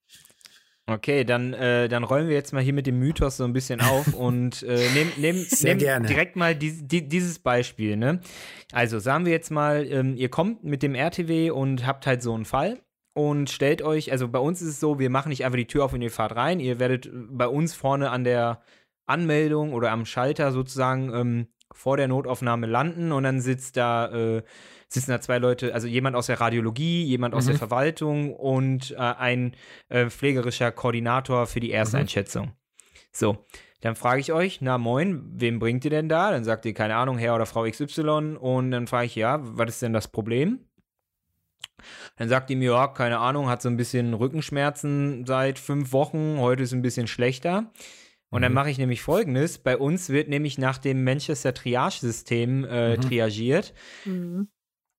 Okay, dann, äh, dann rollen wir jetzt mal hier mit dem Mythos so ein bisschen auf und äh, nehmen nehm, nehm direkt mal die, die, dieses Beispiel. Ne? Also sagen wir jetzt mal, ähm, ihr kommt mit dem RTW und habt halt so einen Fall und stellt euch, also bei uns ist es so, wir machen nicht einfach die Tür auf und ihr fahrt rein, ihr werdet bei uns vorne an der Anmeldung oder am Schalter sozusagen ähm, vor der Notaufnahme landen und dann sitzt da äh, sitzen da zwei Leute, also jemand aus der Radiologie, jemand aus mhm. der Verwaltung und äh, ein äh, pflegerischer Koordinator für die Ersteinschätzung. Mhm. So, dann frage ich euch, na moin, wem bringt ihr denn da? Dann sagt ihr, keine Ahnung, Herr oder Frau XY. Und dann frage ich, ja, was ist denn das Problem? Dann sagt mir, ja, keine Ahnung, hat so ein bisschen Rückenschmerzen seit fünf Wochen, heute ist ein bisschen schlechter. Und dann mhm. mache ich nämlich folgendes: Bei uns wird nämlich nach dem Manchester Triage-System äh, mhm. triagiert. Mhm.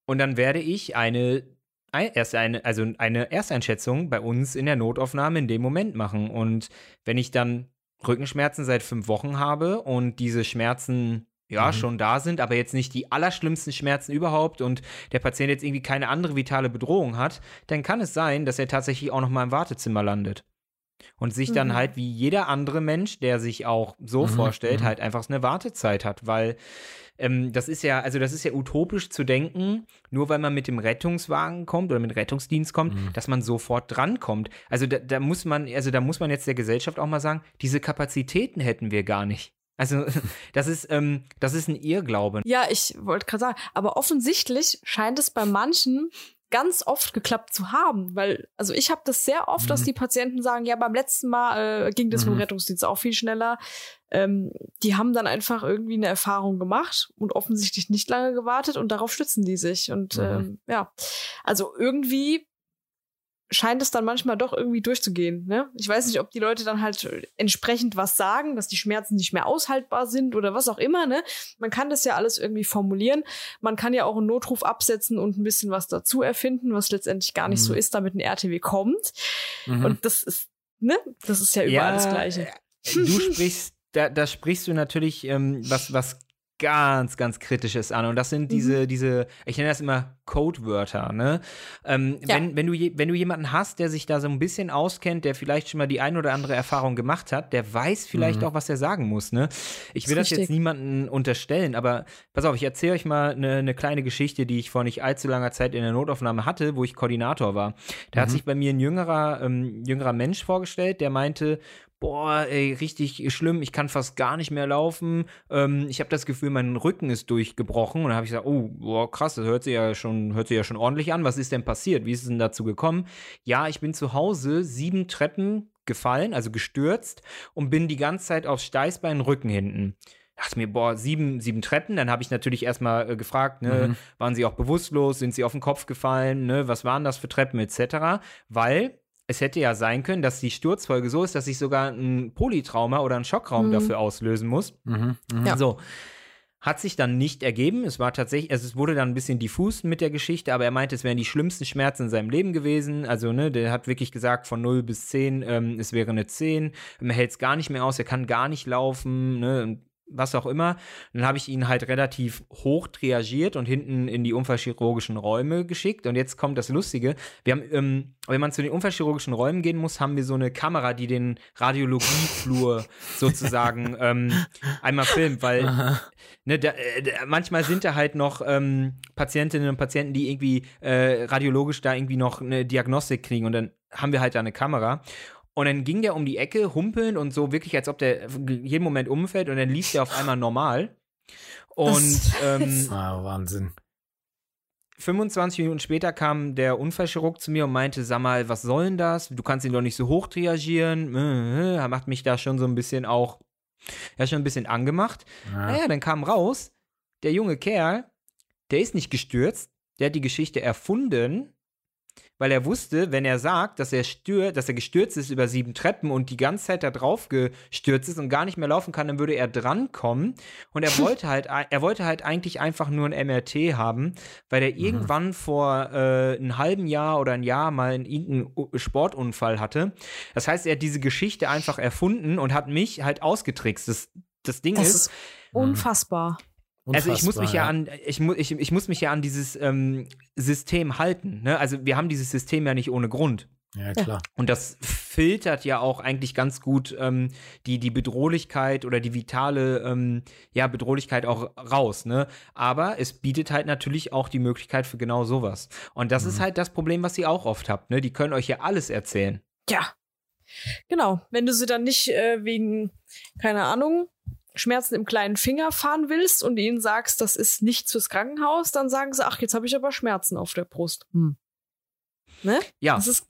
Und dann werde ich eine, erst eine, also eine Ersteinschätzung bei uns in der Notaufnahme in dem Moment machen. Und wenn ich dann Rückenschmerzen seit fünf Wochen habe und diese Schmerzen ja, mhm. schon da sind, aber jetzt nicht die allerschlimmsten Schmerzen überhaupt und der Patient jetzt irgendwie keine andere vitale Bedrohung hat, dann kann es sein, dass er tatsächlich auch noch mal im Wartezimmer landet. Und sich dann mhm. halt wie jeder andere Mensch, der sich auch so mhm. vorstellt, mhm. halt einfach eine Wartezeit hat, weil ähm, das ist ja, also das ist ja utopisch zu denken, nur weil man mit dem Rettungswagen kommt oder mit Rettungsdienst kommt, mhm. dass man sofort drankommt. Also da, da muss man, also da muss man jetzt der Gesellschaft auch mal sagen, diese Kapazitäten hätten wir gar nicht. Also das ist, ähm, das ist ein Irrglaube. Ja, ich wollte gerade sagen, aber offensichtlich scheint es bei manchen ganz oft geklappt zu haben, weil also ich habe das sehr oft, mhm. dass die Patienten sagen, ja beim letzten Mal äh, ging das mhm. mit dem Rettungsdienst auch viel schneller. Ähm, die haben dann einfach irgendwie eine Erfahrung gemacht und offensichtlich nicht lange gewartet und darauf stützen die sich und mhm. ähm, ja, also irgendwie scheint es dann manchmal doch irgendwie durchzugehen. Ne? Ich weiß nicht, ob die Leute dann halt entsprechend was sagen, dass die Schmerzen nicht mehr aushaltbar sind oder was auch immer. Ne? Man kann das ja alles irgendwie formulieren. Man kann ja auch einen Notruf absetzen und ein bisschen was dazu erfinden, was letztendlich gar nicht mhm. so ist, damit ein RTW kommt. Mhm. Und das ist, ne? Das ist ja überall ja, das Gleiche. Du sprichst da, da sprichst du natürlich ähm, was, was ganz, ganz Kritisches an. Und das sind diese, mhm. diese, ich nenne das immer Codewörter, ne? Ähm, ja. wenn, wenn, du je, wenn du jemanden hast, der sich da so ein bisschen auskennt, der vielleicht schon mal die ein oder andere Erfahrung gemacht hat, der weiß vielleicht mhm. auch, was er sagen muss, ne? Ich will das, das jetzt niemandem unterstellen, aber pass auf, ich erzähle euch mal eine, eine, kleine Geschichte, die ich vor nicht allzu langer Zeit in der Notaufnahme hatte, wo ich Koordinator war. Da mhm. hat sich bei mir ein jüngerer, ähm, jüngerer Mensch vorgestellt, der meinte, boah, ey, richtig schlimm, ich kann fast gar nicht mehr laufen. Ähm, ich habe das Gefühl, mein Rücken ist durchgebrochen. Und dann habe ich gesagt, oh, boah, krass, das hört sich ja schon, hört sich ja schon ordentlich an. Was ist denn passiert? Wie ist es denn dazu gekommen? Ja, ich bin zu Hause sieben Treppen gefallen, also gestürzt und bin die ganze Zeit aufs Steißbein Rücken hinten dachte mir, boah, sieben, sieben Treppen. Dann habe ich natürlich erstmal äh, gefragt, ne, mhm. waren sie auch bewusstlos, sind sie auf den Kopf gefallen, ne, was waren das für Treppen etc. Weil es hätte ja sein können, dass die Sturzfolge so ist, dass ich sogar ein Polytrauma oder einen Schockraum mhm. dafür auslösen muss. Mhm, mh. Ja. So. Hat sich dann nicht ergeben. Es war tatsächlich, also es wurde dann ein bisschen diffus mit der Geschichte, aber er meinte, es wären die schlimmsten Schmerzen in seinem Leben gewesen. Also, ne, der hat wirklich gesagt, von 0 bis 10, ähm, es wäre eine 10. Er hält es gar nicht mehr aus, er kann gar nicht laufen, ne, was auch immer. Dann habe ich ihn halt relativ hoch triagiert und hinten in die unfallchirurgischen Räume geschickt. Und jetzt kommt das Lustige. Wir haben, ähm, wenn man zu den unfallchirurgischen Räumen gehen muss, haben wir so eine Kamera, die den Radiologieflur sozusagen ähm, einmal filmt, weil ne, da, äh, manchmal sind da halt noch ähm, Patientinnen und Patienten, die irgendwie äh, radiologisch da irgendwie noch eine Diagnostik kriegen und dann haben wir halt da eine Kamera. Und dann ging der um die Ecke, humpeln und so wirklich, als ob der jeden Moment umfällt und dann lief der auf einmal normal. Und ähm, ah, Wahnsinn. 25 Minuten später kam der Unfallchirurg zu mir und meinte, sag mal, was soll denn das? Du kannst ihn doch nicht so hoch triagieren. Er macht mich da schon so ein bisschen auch, ja, schon ein bisschen angemacht. Ja. Naja, dann kam raus, der junge Kerl, der ist nicht gestürzt, der hat die Geschichte erfunden weil er wusste, wenn er sagt, dass er stört, dass er gestürzt ist über sieben Treppen und die ganze Zeit da drauf gestürzt ist und gar nicht mehr laufen kann, dann würde er drankommen. Und er wollte halt, er wollte halt eigentlich einfach nur ein MRT haben, weil er mhm. irgendwann vor äh, einem halben Jahr oder ein Jahr mal einen, irgendeinen Sportunfall hatte. Das heißt, er hat diese Geschichte einfach erfunden und hat mich halt ausgetrickst. Das, das Ding das ist, ist unfassbar. Unfassbar, also ich muss mich ja, ja an, ich, mu ich, ich muss mich ja an dieses ähm, System halten. Ne? Also wir haben dieses System ja nicht ohne Grund. Ja, klar. Und das filtert ja auch eigentlich ganz gut ähm, die, die Bedrohlichkeit oder die vitale ähm, ja, Bedrohlichkeit auch raus. Ne? Aber es bietet halt natürlich auch die Möglichkeit für genau sowas. Und das mhm. ist halt das Problem, was ihr auch oft habt. Ne? Die können euch ja alles erzählen. Ja. Genau. Wenn du sie dann nicht äh, wegen, keine Ahnung, Schmerzen im kleinen Finger fahren willst und ihnen sagst, das ist nichts fürs Krankenhaus, dann sagen sie, ach, jetzt habe ich aber Schmerzen auf der Brust. Hm. Ne? Ja. Das ist,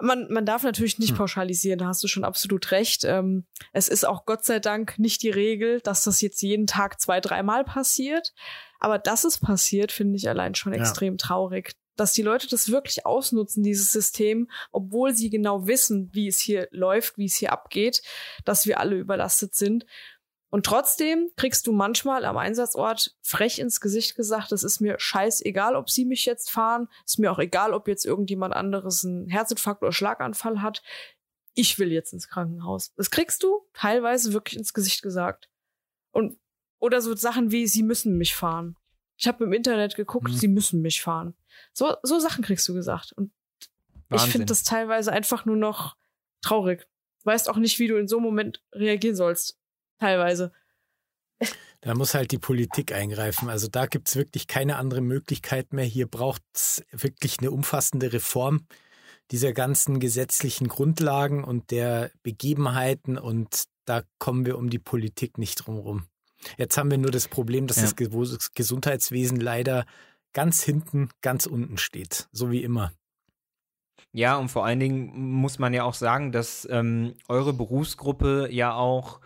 man, man darf natürlich nicht hm. pauschalisieren, da hast du schon absolut recht. Ähm, es ist auch Gott sei Dank nicht die Regel, dass das jetzt jeden Tag zwei, dreimal passiert. Aber dass es passiert, finde ich allein schon ja. extrem traurig dass die Leute das wirklich ausnutzen, dieses System, obwohl sie genau wissen, wie es hier läuft, wie es hier abgeht, dass wir alle überlastet sind. Und trotzdem kriegst du manchmal am Einsatzort frech ins Gesicht gesagt, es ist mir scheißegal, ob sie mich jetzt fahren, ist mir auch egal, ob jetzt irgendjemand anderes einen Herzinfarkt oder Schlaganfall hat. Ich will jetzt ins Krankenhaus. Das kriegst du teilweise wirklich ins Gesicht gesagt. Und oder so Sachen wie sie müssen mich fahren. Ich habe im Internet geguckt, mhm. sie müssen mich fahren. So, so Sachen kriegst du gesagt. Und Wahnsinn. ich finde das teilweise einfach nur noch traurig. Du weißt auch nicht, wie du in so einem Moment reagieren sollst. Teilweise. Da muss halt die Politik eingreifen. Also da gibt es wirklich keine andere Möglichkeit mehr. Hier braucht es wirklich eine umfassende Reform dieser ganzen gesetzlichen Grundlagen und der Begebenheiten. Und da kommen wir um die Politik nicht drum rum. Jetzt haben wir nur das Problem, dass ja. das Gesundheitswesen leider ganz hinten, ganz unten steht, so wie immer. Ja, und vor allen Dingen muss man ja auch sagen, dass ähm, eure Berufsgruppe ja auch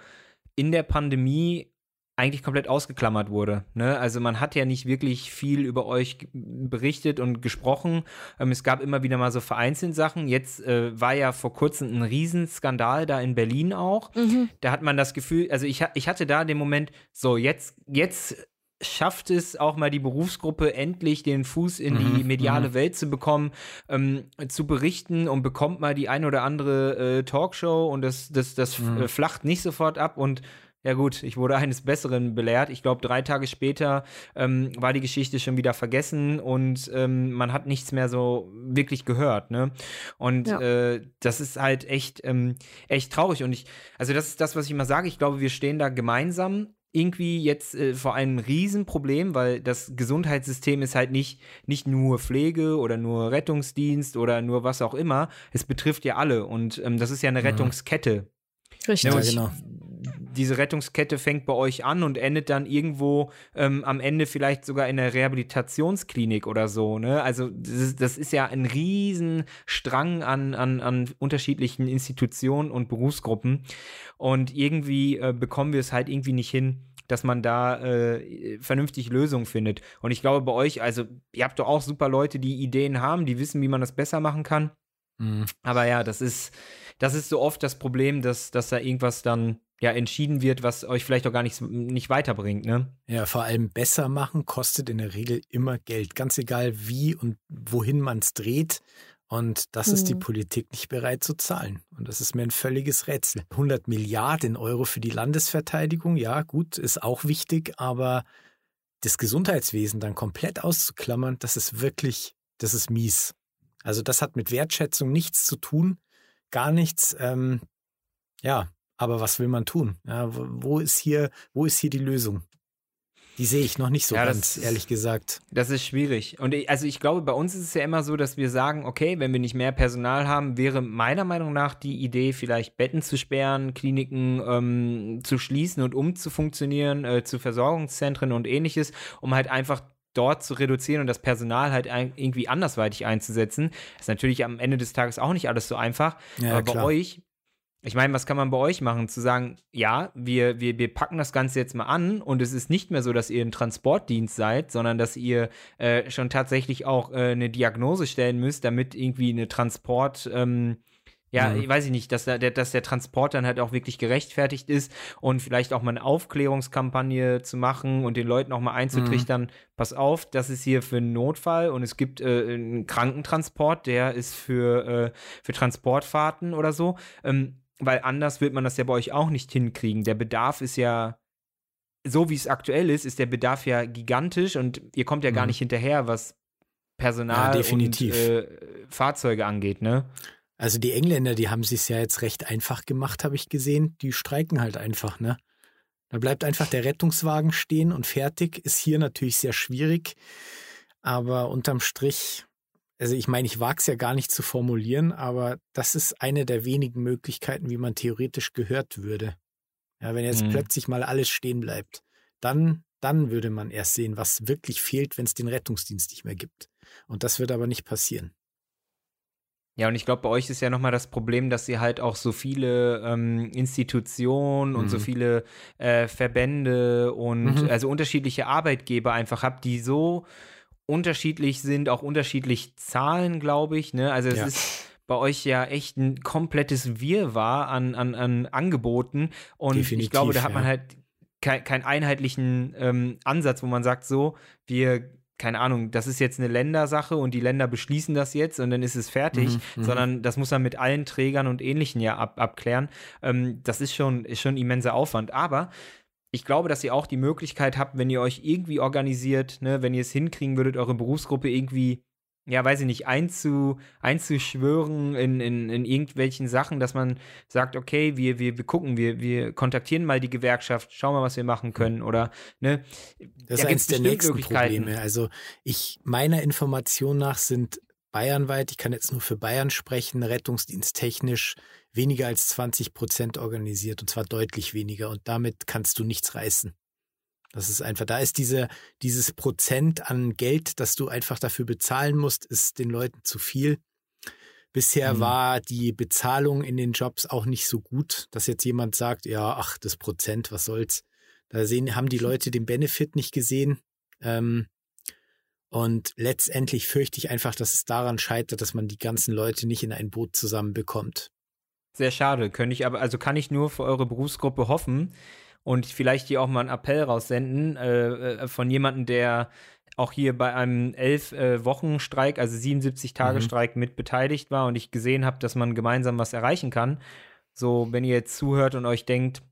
in der Pandemie eigentlich komplett ausgeklammert wurde. Ne? Also man hat ja nicht wirklich viel über euch berichtet und gesprochen. Ähm, es gab immer wieder mal so vereinzelt Sachen. Jetzt äh, war ja vor kurzem ein Riesenskandal da in Berlin auch. Mhm. Da hat man das Gefühl, also ich, ich hatte da den Moment, so jetzt, jetzt schafft es auch mal die Berufsgruppe endlich den Fuß in die mhm, mediale mhm. Welt zu bekommen, ähm, zu berichten und bekommt mal die ein oder andere äh, Talkshow und das, das, das mhm. flacht nicht sofort ab und ja gut, ich wurde eines Besseren belehrt. Ich glaube, drei Tage später ähm, war die Geschichte schon wieder vergessen und ähm, man hat nichts mehr so wirklich gehört. Ne? Und ja. äh, das ist halt echt, ähm, echt traurig. Und ich, also das ist das, was ich immer sage. Ich glaube, wir stehen da gemeinsam irgendwie jetzt äh, vor einem Riesenproblem, weil das Gesundheitssystem ist halt nicht, nicht nur Pflege oder nur Rettungsdienst oder nur was auch immer. Es betrifft ja alle und ähm, das ist ja eine mhm. Rettungskette. Richtig. Ja, genau diese Rettungskette fängt bei euch an und endet dann irgendwo ähm, am Ende vielleicht sogar in der Rehabilitationsklinik oder so. Ne? Also das ist, das ist ja ein Riesenstrang an, an, an unterschiedlichen Institutionen und Berufsgruppen. Und irgendwie äh, bekommen wir es halt irgendwie nicht hin, dass man da äh, vernünftig Lösungen findet. Und ich glaube bei euch, also ihr habt doch auch super Leute, die Ideen haben, die wissen, wie man das besser machen kann. Mhm. Aber ja, das ist, das ist so oft das Problem, dass, dass da irgendwas dann ja entschieden wird, was euch vielleicht auch gar nicht, nicht weiterbringt, ne? Ja, vor allem besser machen kostet in der Regel immer Geld. Ganz egal wie und wohin man es dreht. Und das hm. ist die mhm. Politik nicht bereit zu zahlen. Und das ist mir ein völliges Rätsel. 100 Milliarden Euro für die Landesverteidigung, ja, gut, ist auch wichtig, aber das Gesundheitswesen dann komplett auszuklammern, das ist wirklich, das ist mies. Also das hat mit Wertschätzung nichts zu tun, gar nichts. Ähm, ja, aber was will man tun? Ja, wo ist hier, wo ist hier die Lösung? Die sehe ich noch nicht so ja, ganz, ist, ehrlich gesagt. Das ist schwierig. Und ich, also ich glaube, bei uns ist es ja immer so, dass wir sagen, okay, wenn wir nicht mehr Personal haben, wäre meiner Meinung nach die Idee, vielleicht Betten zu sperren, Kliniken ähm, zu schließen und umzufunktionieren äh, zu Versorgungszentren und ähnliches, um halt einfach dort zu reduzieren und das Personal halt irgendwie andersweitig einzusetzen. Ist natürlich am Ende des Tages auch nicht alles so einfach. Ja, aber klar. bei euch ich meine, was kann man bei euch machen? Zu sagen, ja, wir, wir, wir packen das Ganze jetzt mal an und es ist nicht mehr so, dass ihr ein Transportdienst seid, sondern dass ihr äh, schon tatsächlich auch äh, eine Diagnose stellen müsst, damit irgendwie eine Transport, ähm, ja, mhm. weiß ich nicht, dass der, dass der Transport dann halt auch wirklich gerechtfertigt ist und vielleicht auch mal eine Aufklärungskampagne zu machen und den Leuten auch mal einzutrichtern, mhm. pass auf, das ist hier für einen Notfall und es gibt äh, einen Krankentransport, der ist für, äh, für Transportfahrten oder so. Ähm, weil anders wird man das ja bei euch auch nicht hinkriegen. Der Bedarf ist ja, so wie es aktuell ist, ist der Bedarf ja gigantisch und ihr kommt ja mhm. gar nicht hinterher, was Personal ja, und äh, Fahrzeuge angeht, ne? Also die Engländer, die haben sich ja jetzt recht einfach gemacht, habe ich gesehen. Die streiken halt einfach, ne? Da bleibt einfach der Rettungswagen stehen und fertig. Ist hier natürlich sehr schwierig, aber unterm Strich also ich meine, ich wage es ja gar nicht zu formulieren, aber das ist eine der wenigen Möglichkeiten, wie man theoretisch gehört würde. Ja, wenn jetzt mhm. plötzlich mal alles stehen bleibt, dann, dann würde man erst sehen, was wirklich fehlt, wenn es den Rettungsdienst nicht mehr gibt. Und das wird aber nicht passieren. Ja, und ich glaube, bei euch ist ja nochmal das Problem, dass ihr halt auch so viele ähm, Institutionen und so mhm. viele äh, Verbände und mhm. also unterschiedliche Arbeitgeber einfach habt, die so unterschiedlich sind, auch unterschiedlich zahlen, glaube ich. Ne? Also es ja. ist bei euch ja echt ein komplettes Wirrwarr an, an, an Angeboten. Und Definitiv, ich glaube, da hat man ja. halt keinen kein einheitlichen ähm, Ansatz, wo man sagt, so, wir keine Ahnung, das ist jetzt eine Ländersache und die Länder beschließen das jetzt und dann ist es fertig, mhm, mhm. sondern das muss man mit allen Trägern und Ähnlichen ja ab, abklären. Ähm, das ist schon, ist schon immenser Aufwand. Aber ich glaube, dass ihr auch die Möglichkeit habt, wenn ihr euch irgendwie organisiert, ne, wenn ihr es hinkriegen würdet, eure Berufsgruppe irgendwie, ja, weiß ich nicht, einzu, einzuschwören in, in, in irgendwelchen Sachen, dass man sagt, okay, wir, wir, wir gucken, wir, wir kontaktieren mal die Gewerkschaft, schauen mal, was wir machen können oder, ne. Das ist eines der nächsten Probleme. Also ich, meiner Information nach sind bayernweit, ich kann jetzt nur für Bayern sprechen, rettungsdiensttechnisch weniger als 20 Prozent organisiert und zwar deutlich weniger und damit kannst du nichts reißen. Das ist einfach, da ist diese, dieses Prozent an Geld, das du einfach dafür bezahlen musst, ist den Leuten zu viel. Bisher mhm. war die Bezahlung in den Jobs auch nicht so gut, dass jetzt jemand sagt, ja, ach, das Prozent, was soll's. Da sehen, haben die Leute den Benefit nicht gesehen. Ähm, und letztendlich fürchte ich einfach, dass es daran scheitert, dass man die ganzen Leute nicht in ein Boot zusammenbekommt. Sehr schade. Könnte ich aber, also kann ich nur für eure Berufsgruppe hoffen und vielleicht hier auch mal einen Appell raussenden äh, äh von jemandem, der auch hier bei einem elf äh, Wochen Streik, also 77 Tage Streik mhm. mit beteiligt war und ich gesehen habe, dass man gemeinsam was erreichen kann. So, wenn ihr jetzt zuhört und euch denkt,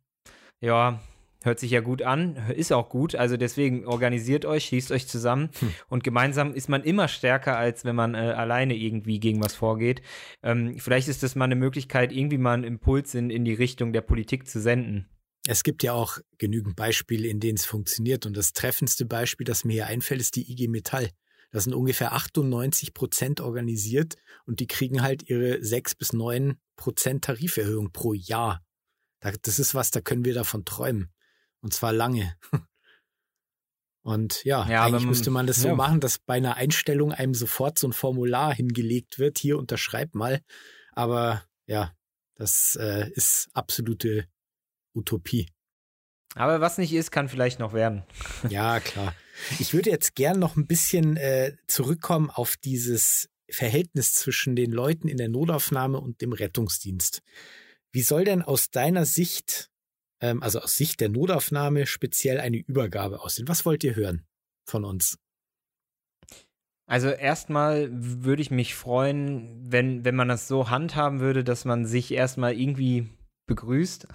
ja, Hört sich ja gut an, ist auch gut. Also deswegen organisiert euch, schießt euch zusammen hm. und gemeinsam ist man immer stärker, als wenn man äh, alleine irgendwie gegen was vorgeht. Ähm, vielleicht ist das mal eine Möglichkeit, irgendwie mal einen Impuls in, in die Richtung der Politik zu senden. Es gibt ja auch genügend Beispiele, in denen es funktioniert. Und das treffendste Beispiel, das mir hier einfällt, ist die IG Metall. Das sind ungefähr 98 Prozent organisiert und die kriegen halt ihre 6 bis 9 Prozent Tariferhöhung pro Jahr. Das ist was, da können wir davon träumen. Und zwar lange. Und ja, ja eigentlich man, müsste man das so ja. machen, dass bei einer Einstellung einem sofort so ein Formular hingelegt wird. Hier unterschreib mal. Aber ja, das äh, ist absolute Utopie. Aber was nicht ist, kann vielleicht noch werden. ja, klar. Ich würde jetzt gern noch ein bisschen äh, zurückkommen auf dieses Verhältnis zwischen den Leuten in der Notaufnahme und dem Rettungsdienst. Wie soll denn aus deiner Sicht, ähm, also aus Sicht der Notaufnahme, speziell eine Übergabe aussehen? Was wollt ihr hören von uns? Also erstmal würde ich mich freuen, wenn, wenn man das so handhaben würde, dass man sich erstmal irgendwie begrüßt.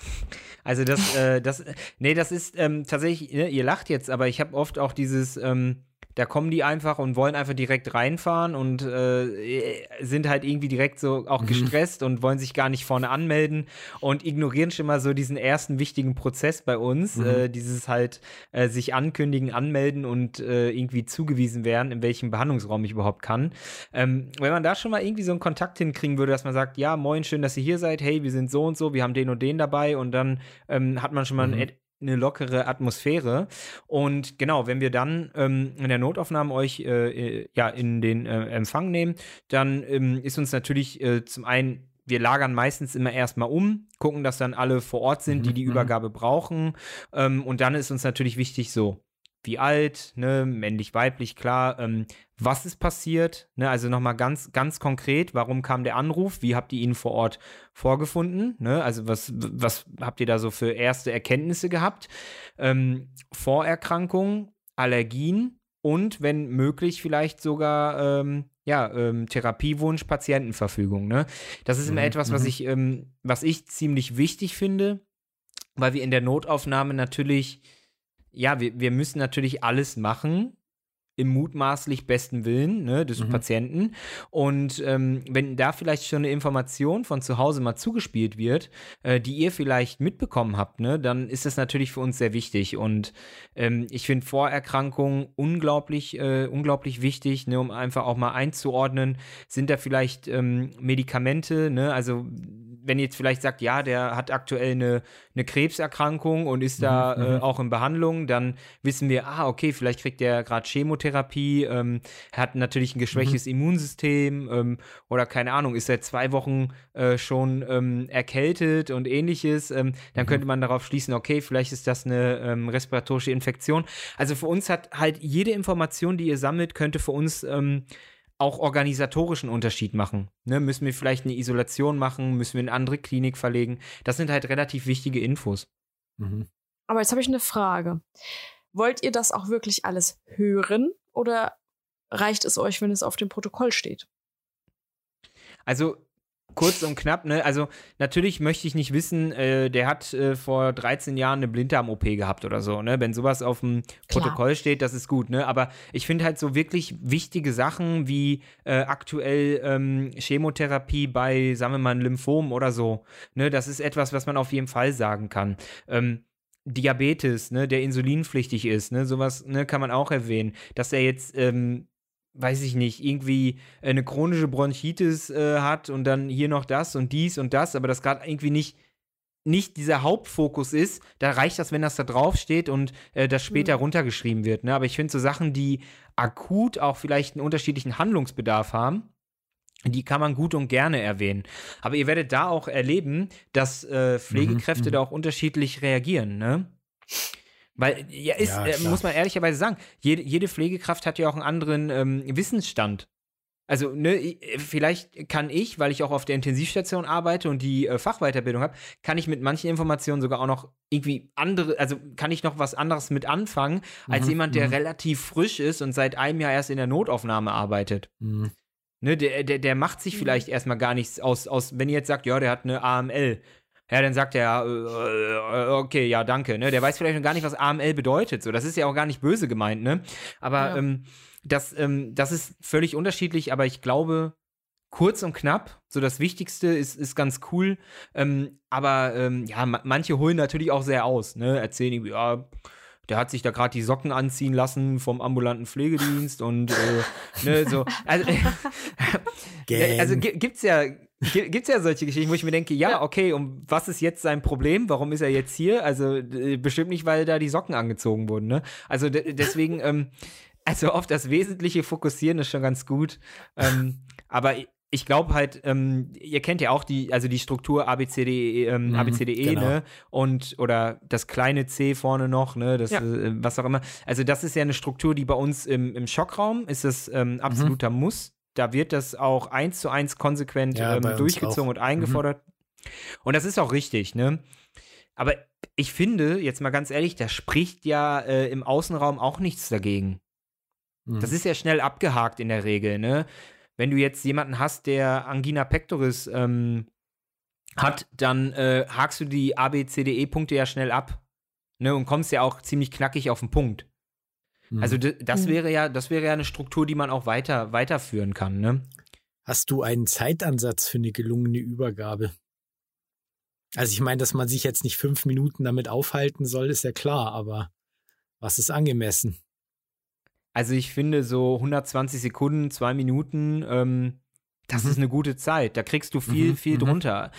Also das, äh, das, nee, das ist ähm, tatsächlich, ne, ihr lacht jetzt, aber ich habe oft auch dieses, ähm, da kommen die einfach und wollen einfach direkt reinfahren und äh, sind halt irgendwie direkt so auch mhm. gestresst und wollen sich gar nicht vorne anmelden und ignorieren schon mal so diesen ersten wichtigen Prozess bei uns, mhm. äh, dieses halt äh, sich ankündigen, anmelden und äh, irgendwie zugewiesen werden, in welchem Behandlungsraum ich überhaupt kann. Ähm, wenn man da schon mal irgendwie so einen Kontakt hinkriegen würde, dass man sagt, ja, moin, schön, dass ihr hier seid, hey, wir sind so und so, wir haben den und den dabei und dann ähm, hat man schon mal mhm. ein eine lockere Atmosphäre. Und genau, wenn wir dann ähm, in der Notaufnahme euch äh, äh, ja in den äh, Empfang nehmen, dann ähm, ist uns natürlich äh, zum einen wir lagern meistens immer erstmal um, gucken, dass dann alle vor Ort sind, die die mhm, Übergabe brauchen. Ähm, und dann ist uns natürlich wichtig so, wie alt, ne, männlich, weiblich, klar, ähm, was ist passiert, ne, also nochmal ganz, ganz konkret, warum kam der Anruf, wie habt ihr ihn vor Ort vorgefunden, ne, also was, was habt ihr da so für erste Erkenntnisse gehabt, ähm, Vorerkrankungen, Allergien und wenn möglich vielleicht sogar, ähm, ja, ähm, Therapiewunsch, Patientenverfügung, ne, das ist immer mhm, etwas, was mhm. ich, ähm, was ich ziemlich wichtig finde, weil wir in der Notaufnahme natürlich ja, wir, wir müssen natürlich alles machen, im mutmaßlich besten Willen ne, des mhm. Patienten. Und ähm, wenn da vielleicht schon eine Information von zu Hause mal zugespielt wird, äh, die ihr vielleicht mitbekommen habt, ne, dann ist das natürlich für uns sehr wichtig. Und ähm, ich finde Vorerkrankungen unglaublich, äh, unglaublich wichtig, ne, um einfach auch mal einzuordnen, sind da vielleicht ähm, Medikamente, ne, also wenn ihr jetzt vielleicht sagt, ja, der hat aktuell eine, eine Krebserkrankung und ist da mhm, äh, mhm. auch in Behandlung, dann wissen wir, ah, okay, vielleicht kriegt der gerade Chemotherapie, ähm, hat natürlich ein geschwächtes mhm. Immunsystem ähm, oder keine Ahnung, ist seit zwei Wochen äh, schon ähm, erkältet und ähnliches. Ähm, dann mhm. könnte man darauf schließen, okay, vielleicht ist das eine ähm, respiratorische Infektion. Also für uns hat halt jede Information, die ihr sammelt, könnte für uns ähm, auch organisatorischen Unterschied machen. Ne? Müssen wir vielleicht eine Isolation machen? Müssen wir eine andere Klinik verlegen? Das sind halt relativ wichtige Infos. Mhm. Aber jetzt habe ich eine Frage. Wollt ihr das auch wirklich alles hören oder reicht es euch, wenn es auf dem Protokoll steht? Also kurz und knapp, ne? Also natürlich möchte ich nicht wissen, äh, der hat äh, vor 13 Jahren eine Blinddarm-OP gehabt oder so, ne? Wenn sowas auf dem Protokoll steht, das ist gut, ne? Aber ich finde halt so wirklich wichtige Sachen wie äh, aktuell ähm, Chemotherapie bei, sagen wir mal, Lymphom oder so, ne? Das ist etwas, was man auf jeden Fall sagen kann. Ähm, Diabetes, ne, der insulinpflichtig ist, ne, sowas, ne, kann man auch erwähnen, dass er jetzt ähm, weiß ich nicht, irgendwie eine chronische Bronchitis äh, hat und dann hier noch das und dies und das, aber das gerade irgendwie nicht nicht dieser Hauptfokus ist, da reicht das, wenn das da draufsteht und äh, das später mhm. runtergeschrieben wird. Ne? Aber ich finde so Sachen, die akut auch vielleicht einen unterschiedlichen Handlungsbedarf haben, die kann man gut und gerne erwähnen. Aber ihr werdet da auch erleben, dass äh, Pflegekräfte mhm, da auch unterschiedlich reagieren. Ne? Weil, ja, ist, ja, äh, muss man ehrlicherweise sagen, jede, jede Pflegekraft hat ja auch einen anderen ähm, Wissensstand. Also, ne, vielleicht kann ich, weil ich auch auf der Intensivstation arbeite und die äh, Fachweiterbildung habe, kann ich mit manchen Informationen sogar auch noch irgendwie andere, also kann ich noch was anderes mit anfangen, als mhm, jemand, der mhm. relativ frisch ist und seit einem Jahr erst in der Notaufnahme arbeitet. Mhm. Ne, der, der, der macht sich mhm. vielleicht erstmal gar nichts aus, aus, wenn ihr jetzt sagt, ja, der hat eine AML, ja, dann sagt er, äh, äh, okay, ja, danke. Ne? Der weiß vielleicht noch gar nicht, was AML bedeutet. So, das ist ja auch gar nicht böse gemeint, ne? Aber ja. ähm, das, ähm, das ist völlig unterschiedlich, aber ich glaube, kurz und knapp, so das Wichtigste ist, ist ganz cool. Ähm, aber ähm, ja, ma manche holen natürlich auch sehr aus, ne? Erzählen irgendwie, ja, der hat sich da gerade die Socken anziehen lassen vom ambulanten Pflegedienst und äh, ne, so. Also, äh, also gibt's ja Gibt es ja solche Geschichten, wo ich mir denke, ja, okay, und was ist jetzt sein Problem? Warum ist er jetzt hier? Also bestimmt nicht, weil da die Socken angezogen wurden, ne? Also deswegen, ähm, also auf das Wesentliche fokussieren ist schon ganz gut. Ähm, aber ich glaube halt, ähm, ihr kennt ja auch die, also die Struktur ABCDE, ähm, mhm, ABCDE, genau. ne? Und oder das kleine C vorne noch, ne? Das, ja. äh, was auch immer. Also das ist ja eine Struktur, die bei uns im, im Schockraum ist das ähm, absoluter mhm. Muss. da wird das auch eins zu eins konsequent ja, ähm, durchgezogen und eingefordert. Mhm. Und das ist auch richtig, ne? Aber ich finde, jetzt mal ganz ehrlich, da spricht ja äh, im Außenraum auch nichts dagegen. Mhm. Das ist ja schnell abgehakt in der Regel, ne? Wenn du jetzt jemanden hast, der Angina pectoris ähm, hat, dann äh, hakst du die ABCDE-Punkte ja schnell ab. Ne, und kommst ja auch ziemlich knackig auf den Punkt. Mhm. Also das mhm. wäre ja, das wäre ja eine Struktur, die man auch weiter, weiterführen kann, ne? Hast du einen Zeitansatz für eine gelungene Übergabe? Also ich meine, dass man sich jetzt nicht fünf Minuten damit aufhalten soll, ist ja klar, aber was ist angemessen? Also ich finde so 120 Sekunden, zwei Minuten, ähm, das mhm. ist eine gute Zeit. Da kriegst du viel, mhm. viel mhm. drunter.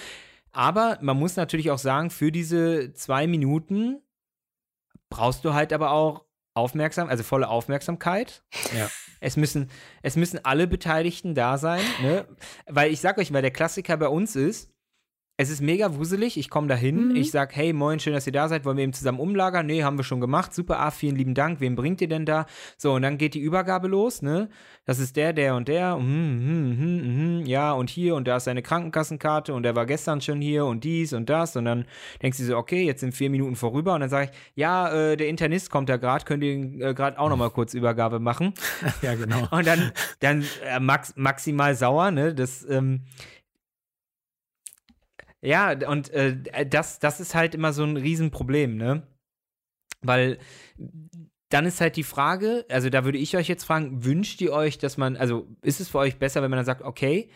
Aber man muss natürlich auch sagen, für diese zwei Minuten brauchst du halt aber auch aufmerksam, also volle Aufmerksamkeit. Ja. Es müssen, es müssen alle Beteiligten da sein, ne? Weil ich sag euch mal, der Klassiker bei uns ist, es ist mega wuselig. Ich komme da hin. Mhm. Ich sage, hey, moin, schön, dass ihr da seid. Wollen wir eben zusammen umlagern? Nee, haben wir schon gemacht. Super, ah, vielen lieben Dank. Wem bringt ihr denn da? So, und dann geht die Übergabe los, ne? Das ist der, der und der. Mhm, mhm, mhm, mhm, ja, und hier und da ist seine Krankenkassenkarte und der war gestern schon hier und dies und das. Und dann denkst du so, okay, jetzt sind vier Minuten vorüber. Und dann sage ich, ja, äh, der Internist kommt da gerade. Könnt ihr äh, gerade auch nochmal kurz Übergabe machen? ja, genau. Und dann, dann äh, max, maximal sauer, ne? Das, ähm, ja, und äh, das, das ist halt immer so ein Riesenproblem, ne? Weil dann ist halt die Frage, also da würde ich euch jetzt fragen, wünscht ihr euch, dass man, also ist es für euch besser, wenn man dann sagt, okay,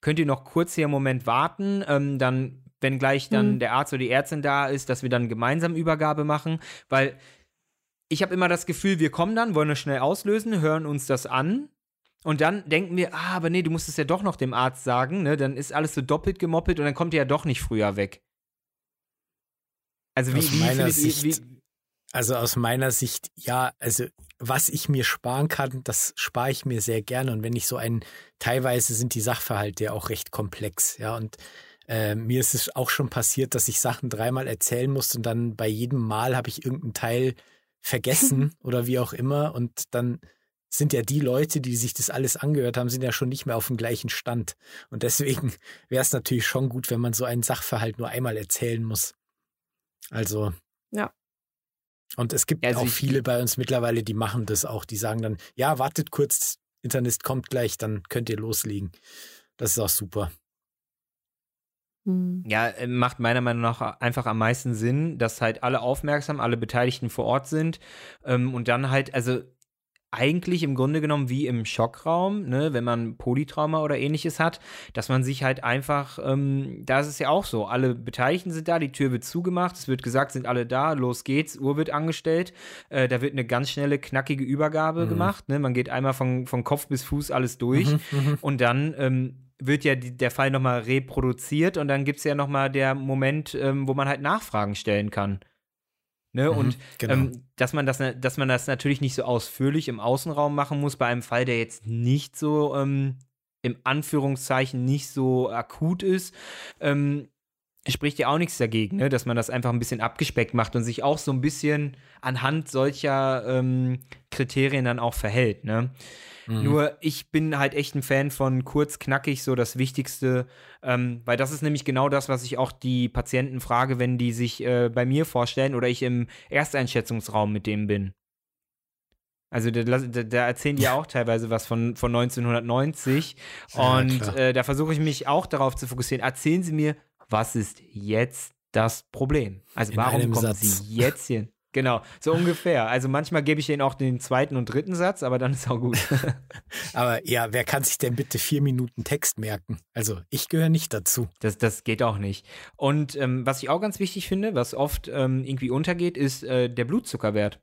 könnt ihr noch kurz hier einen Moment warten, ähm, dann, wenn gleich dann mhm. der Arzt oder die Ärztin da ist, dass wir dann gemeinsam Übergabe machen, weil ich habe immer das Gefühl, wir kommen dann, wollen das schnell auslösen, hören uns das an und dann denken wir, ah, aber nee, du musst es ja doch noch dem Arzt sagen, ne? Dann ist alles so doppelt gemoppelt und dann kommt ihr ja doch nicht früher weg. Also wie, aus wie meiner Sicht, wie, also aus meiner Sicht, ja, also was ich mir sparen kann, das spare ich mir sehr gerne. Und wenn ich so ein, teilweise sind die Sachverhalte ja auch recht komplex, ja. Und äh, mir ist es auch schon passiert, dass ich Sachen dreimal erzählen musste und dann bei jedem Mal habe ich irgendeinen Teil vergessen oder wie auch immer. Und dann sind ja die Leute, die sich das alles angehört haben, sind ja schon nicht mehr auf dem gleichen Stand. Und deswegen wäre es natürlich schon gut, wenn man so einen Sachverhalt nur einmal erzählen muss. Also. Ja. Und es gibt also auch viele bei uns mittlerweile, die machen das auch. Die sagen dann, ja, wartet kurz, Internet kommt gleich, dann könnt ihr loslegen. Das ist auch super. Hm. Ja, äh, macht meiner Meinung nach einfach am meisten Sinn, dass halt alle aufmerksam, alle Beteiligten vor Ort sind ähm, und dann halt, also eigentlich im Grunde genommen wie im Schockraum, ne, wenn man Polytrauma oder ähnliches hat, dass man sich halt einfach, ähm, da ist es ja auch so, alle Beteiligten sind da, die Tür wird zugemacht, es wird gesagt, sind alle da, los geht's, Uhr wird angestellt, äh, da wird eine ganz schnelle, knackige Übergabe mhm. gemacht, ne, man geht einmal von, von Kopf bis Fuß alles durch mhm, mhm. und dann ähm, wird ja die, der Fall nochmal reproduziert und dann gibt es ja nochmal der Moment, ähm, wo man halt Nachfragen stellen kann. Ne? Mhm, und genau. ähm, dass, man das, dass man das natürlich nicht so ausführlich im Außenraum machen muss, bei einem Fall, der jetzt nicht so ähm, im Anführungszeichen nicht so akut ist, ähm, spricht ja auch nichts dagegen, ne? dass man das einfach ein bisschen abgespeckt macht und sich auch so ein bisschen anhand solcher ähm, Kriterien dann auch verhält. Ne? Mhm. Nur ich bin halt echt ein Fan von kurz, knackig, so das Wichtigste, ähm, weil das ist nämlich genau das, was ich auch die Patienten frage, wenn die sich äh, bei mir vorstellen oder ich im Ersteinschätzungsraum mit dem bin. Also da, da, da, erzählen die ja auch teilweise was von, von 1990 ja, und äh, da versuche ich mich auch darauf zu fokussieren. Erzählen Sie mir, was ist jetzt das Problem? Also In warum kommen Satz. Sie jetzt hier? Genau, so ungefähr. Also manchmal gebe ich denen auch den zweiten und dritten Satz, aber dann ist auch gut. aber ja, wer kann sich denn bitte vier Minuten Text merken? Also ich gehöre nicht dazu. Das, das geht auch nicht. Und ähm, was ich auch ganz wichtig finde, was oft ähm, irgendwie untergeht, ist äh, der Blutzuckerwert.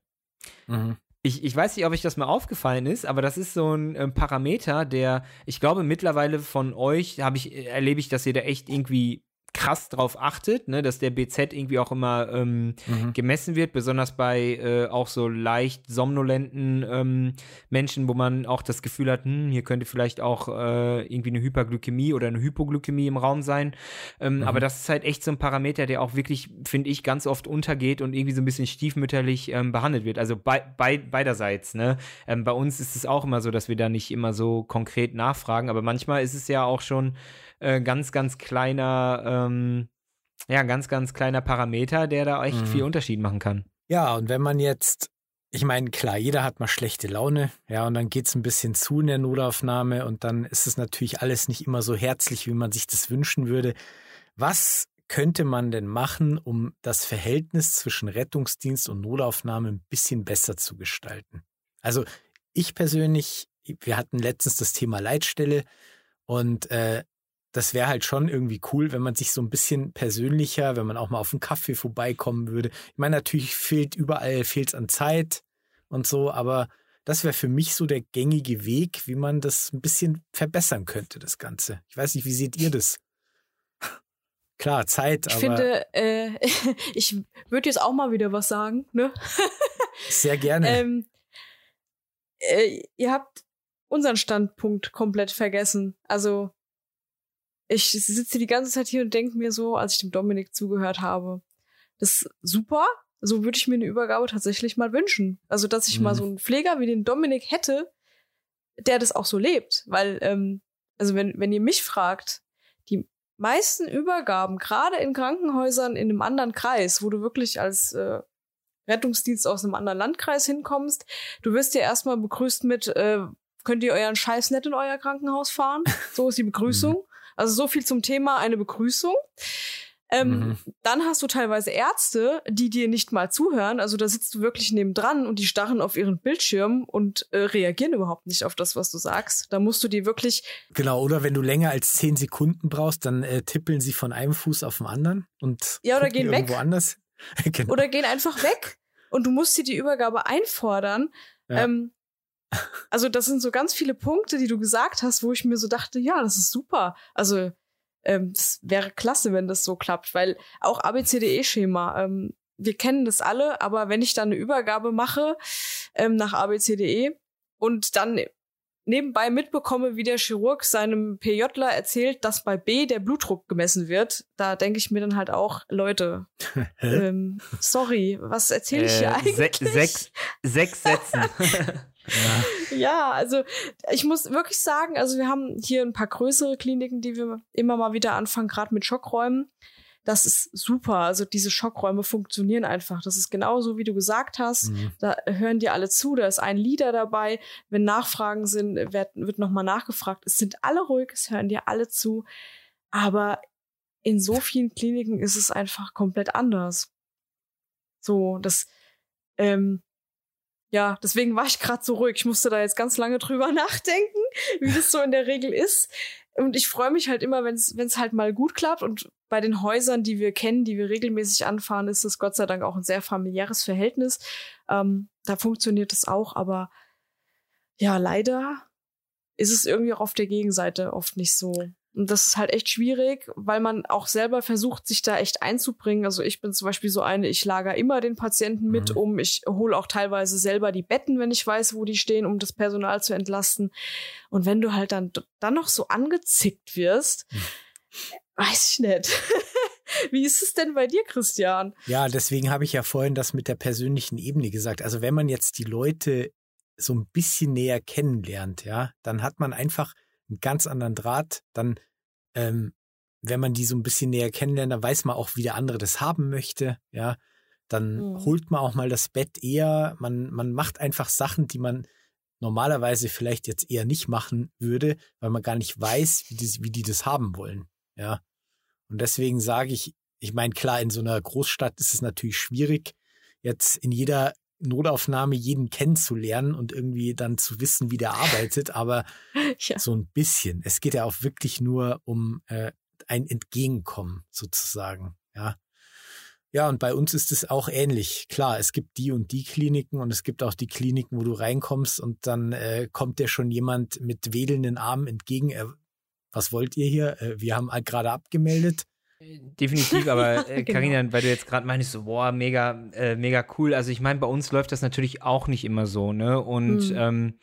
Mhm. Ich, ich, weiß nicht, ob euch das mal aufgefallen ist, aber das ist so ein äh, Parameter, der, ich glaube, mittlerweile von euch habe ich, erlebe ich, dass ihr da echt irgendwie krass drauf achtet, ne, dass der BZ irgendwie auch immer ähm, mhm. gemessen wird, besonders bei äh, auch so leicht somnolenten ähm, Menschen, wo man auch das Gefühl hat, hm, hier könnte vielleicht auch äh, irgendwie eine Hyperglykämie oder eine Hypoglykämie im Raum sein. Ähm, mhm. Aber das ist halt echt so ein Parameter, der auch wirklich, finde ich, ganz oft untergeht und irgendwie so ein bisschen stiefmütterlich ähm, behandelt wird. Also bei, bei, beiderseits. Ne? Ähm, bei uns ist es auch immer so, dass wir da nicht immer so konkret nachfragen, aber manchmal ist es ja auch schon äh, ganz, ganz kleiner, ähm, ja, ganz, ganz kleiner Parameter, der da echt mhm. viel Unterschied machen kann. Ja, und wenn man jetzt, ich meine, klar, jeder hat mal schlechte Laune, ja, und dann geht es ein bisschen zu in der Notaufnahme und dann ist es natürlich alles nicht immer so herzlich, wie man sich das wünschen würde. Was könnte man denn machen, um das Verhältnis zwischen Rettungsdienst und Notaufnahme ein bisschen besser zu gestalten? Also ich persönlich, wir hatten letztens das Thema Leitstelle und äh, das wäre halt schon irgendwie cool, wenn man sich so ein bisschen persönlicher, wenn man auch mal auf einen Kaffee vorbeikommen würde. Ich meine, natürlich fehlt überall, fehlt es an Zeit und so, aber das wäre für mich so der gängige Weg, wie man das ein bisschen verbessern könnte, das Ganze. Ich weiß nicht, wie seht ihr das? Klar, Zeit, ich aber. Ich finde, äh, ich würde jetzt auch mal wieder was sagen, ne? Sehr gerne. ähm, äh, ihr habt unseren Standpunkt komplett vergessen. Also, ich sitze die ganze Zeit hier und denke mir so, als ich dem Dominik zugehört habe, das ist super. So würde ich mir eine Übergabe tatsächlich mal wünschen. Also, dass ich mhm. mal so einen Pfleger wie den Dominik hätte, der das auch so lebt. Weil, ähm, also wenn, wenn ihr mich fragt, die meisten Übergaben, gerade in Krankenhäusern in einem anderen Kreis, wo du wirklich als äh, Rettungsdienst aus einem anderen Landkreis hinkommst, du wirst ja erstmal begrüßt mit, äh, könnt ihr euren Scheiß nicht in euer Krankenhaus fahren? So ist die Begrüßung. Also so viel zum Thema eine Begrüßung. Ähm, mhm. Dann hast du teilweise Ärzte, die dir nicht mal zuhören. Also da sitzt du wirklich nebendran und die starren auf ihren Bildschirm und äh, reagieren überhaupt nicht auf das, was du sagst. Da musst du die wirklich. Genau, oder wenn du länger als zehn Sekunden brauchst, dann äh, tippeln sie von einem Fuß auf den anderen und ja, oder gehen weg. Woanders. genau. Oder gehen einfach weg und du musst dir die Übergabe einfordern. Ja. Ähm, also das sind so ganz viele Punkte, die du gesagt hast, wo ich mir so dachte, ja, das ist super. Also ähm, das wäre klasse, wenn das so klappt, weil auch ABCDE-Schema, ähm, wir kennen das alle, aber wenn ich dann eine Übergabe mache ähm, nach ABCDE und dann nebenbei mitbekomme, wie der Chirurg seinem PJler erzählt, dass bei B der Blutdruck gemessen wird, da denke ich mir dann halt auch, Leute, ähm, sorry, was erzähle ich äh, hier eigentlich? Se sechs, sechs Sätzen. Ja. ja, also ich muss wirklich sagen, also wir haben hier ein paar größere Kliniken, die wir immer mal wieder anfangen, gerade mit Schockräumen. Das ist super. Also diese Schockräume funktionieren einfach. Das ist genauso, wie du gesagt hast. Mhm. Da hören die alle zu. Da ist ein Leader dabei. Wenn Nachfragen sind, wird, wird nochmal nachgefragt. Es sind alle ruhig, es hören dir alle zu. Aber in so vielen Kliniken ist es einfach komplett anders. So, das, ähm, ja, deswegen war ich gerade so ruhig. Ich musste da jetzt ganz lange drüber nachdenken, wie das so in der Regel ist. Und ich freue mich halt immer, wenn es halt mal gut klappt. Und bei den Häusern, die wir kennen, die wir regelmäßig anfahren, ist das Gott sei Dank auch ein sehr familiäres Verhältnis. Ähm, da funktioniert es auch, aber ja, leider ist es irgendwie auch auf der Gegenseite oft nicht so. Und das ist halt echt schwierig, weil man auch selber versucht, sich da echt einzubringen. Also ich bin zum Beispiel so eine, ich lager immer den Patienten mit mhm. um. Ich hole auch teilweise selber die Betten, wenn ich weiß, wo die stehen, um das Personal zu entlasten. Und wenn du halt dann, dann noch so angezickt wirst, mhm. weiß ich nicht. Wie ist es denn bei dir, Christian? Ja, deswegen habe ich ja vorhin das mit der persönlichen Ebene gesagt. Also wenn man jetzt die Leute so ein bisschen näher kennenlernt, ja, dann hat man einfach einen ganz anderen Draht, dann, ähm, wenn man die so ein bisschen näher kennenlernt, dann weiß man auch, wie der andere das haben möchte, ja. Dann mhm. holt man auch mal das Bett eher, man, man macht einfach Sachen, die man normalerweise vielleicht jetzt eher nicht machen würde, weil man gar nicht weiß, wie die, wie die das haben wollen, ja. Und deswegen sage ich, ich meine, klar, in so einer Großstadt ist es natürlich schwierig, jetzt in jeder Notaufnahme jeden kennenzulernen und irgendwie dann zu wissen, wie der arbeitet, aber ja. so ein bisschen. Es geht ja auch wirklich nur um äh, ein Entgegenkommen sozusagen, ja. Ja, und bei uns ist es auch ähnlich. Klar, es gibt die und die Kliniken und es gibt auch die Kliniken, wo du reinkommst und dann äh, kommt dir schon jemand mit wedelnden Armen entgegen. Äh, was wollt ihr hier? Äh, wir haben gerade abgemeldet. Definitiv, aber Karina, äh, Genau. weil du jetzt gerade meinst, so, boah, mega, äh, mega cool. Also ich meine, bei uns läuft das natürlich auch nicht immer so, ne? Und Mhm. ähm,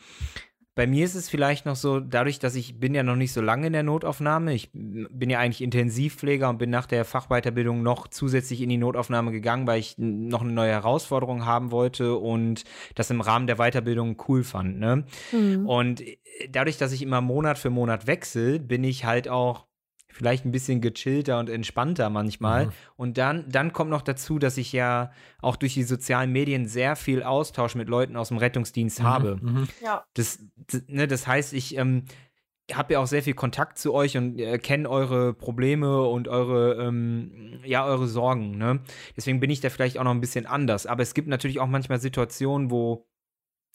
bei mir ist es vielleicht noch so, dadurch, dass ich bin ja noch nicht so lange in der Notaufnahme, ich bin ja eigentlich Intensivpfleger und bin nach der Fachweiterbildung noch zusätzlich in die Notaufnahme gegangen, weil ich noch eine neue Herausforderung haben wollte und das im Rahmen der Weiterbildung cool fand, ne? Mhm. Und äh, dadurch, dass ich immer Monat für Monat wechsle, bin ich halt auch vielleicht ein bisschen gechillter und entspannter manchmal. Mhm. Und dann, dann kommt noch dazu, dass ich ja auch durch die sozialen Medien sehr viel Austausch mit Leuten aus dem Rettungsdienst habe. Mhm. Ja. Das, das, ne, das heißt, ich ähm, habe ja auch sehr viel Kontakt zu euch und äh, kenne eure Probleme und eure, ähm, ja, eure Sorgen. Ne? Deswegen bin ich da vielleicht auch noch ein bisschen anders. Aber es gibt natürlich auch manchmal Situationen, wo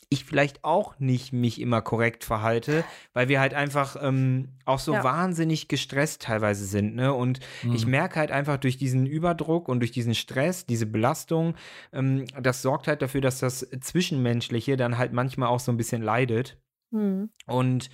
ich vielleicht auch nicht mich immer korrekt verhalte, weil wir halt einfach ähm, auch so Ja. wahnsinnig gestresst teilweise sind. Ne? Und ich Mhm. merke halt einfach durch diesen Überdruck und durch diesen Stress, diese Belastung, ähm, das sorgt halt dafür, dass das Zwischenmenschliche dann halt manchmal auch so ein bisschen leidet. Mhm. Und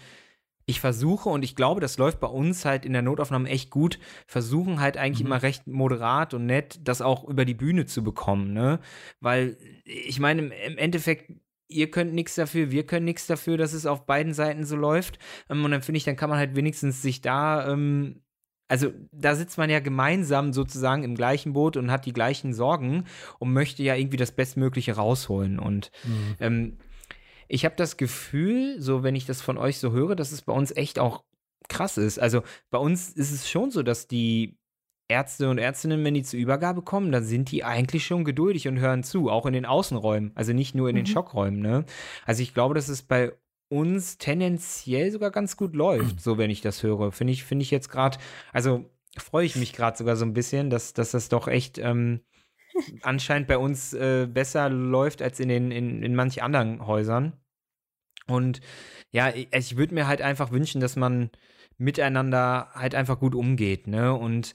ich versuche, und ich glaube, das läuft bei uns halt in der Notaufnahme echt gut, versuchen halt eigentlich Mhm. immer recht moderat und nett, das auch über die Bühne zu bekommen, ne? Weil ich meine, im Endeffekt, ihr könnt nichts dafür, wir können nichts dafür, dass es auf beiden Seiten so läuft. Ähm, und dann finde ich, dann kann man halt wenigstens sich da, ähm, also da sitzt man ja gemeinsam sozusagen im gleichen Boot und hat die gleichen Sorgen und möchte ja irgendwie das Bestmögliche rausholen. Und Mhm. ähm, ich habe das Gefühl, so wenn ich das von euch so höre, dass es bei uns echt auch krass ist. Also bei uns ist es schon so, dass die Ärzte und Ärztinnen, wenn die zur Übergabe kommen, dann sind die eigentlich schon geduldig und hören zu, auch in den Außenräumen, also nicht nur in den Mhm. Schockräumen. Ne? Also ich glaube, dass es bei uns tendenziell sogar ganz gut läuft, so wenn ich das höre. Finde ich, finde ich jetzt gerade, also freue ich mich gerade sogar so ein bisschen, dass, dass das doch echt ähm, anscheinend bei uns äh, besser läuft als in den in, in manch anderen Häusern. Und ja, ich, ich würde mir halt einfach wünschen, dass man miteinander halt einfach gut umgeht, ne? Und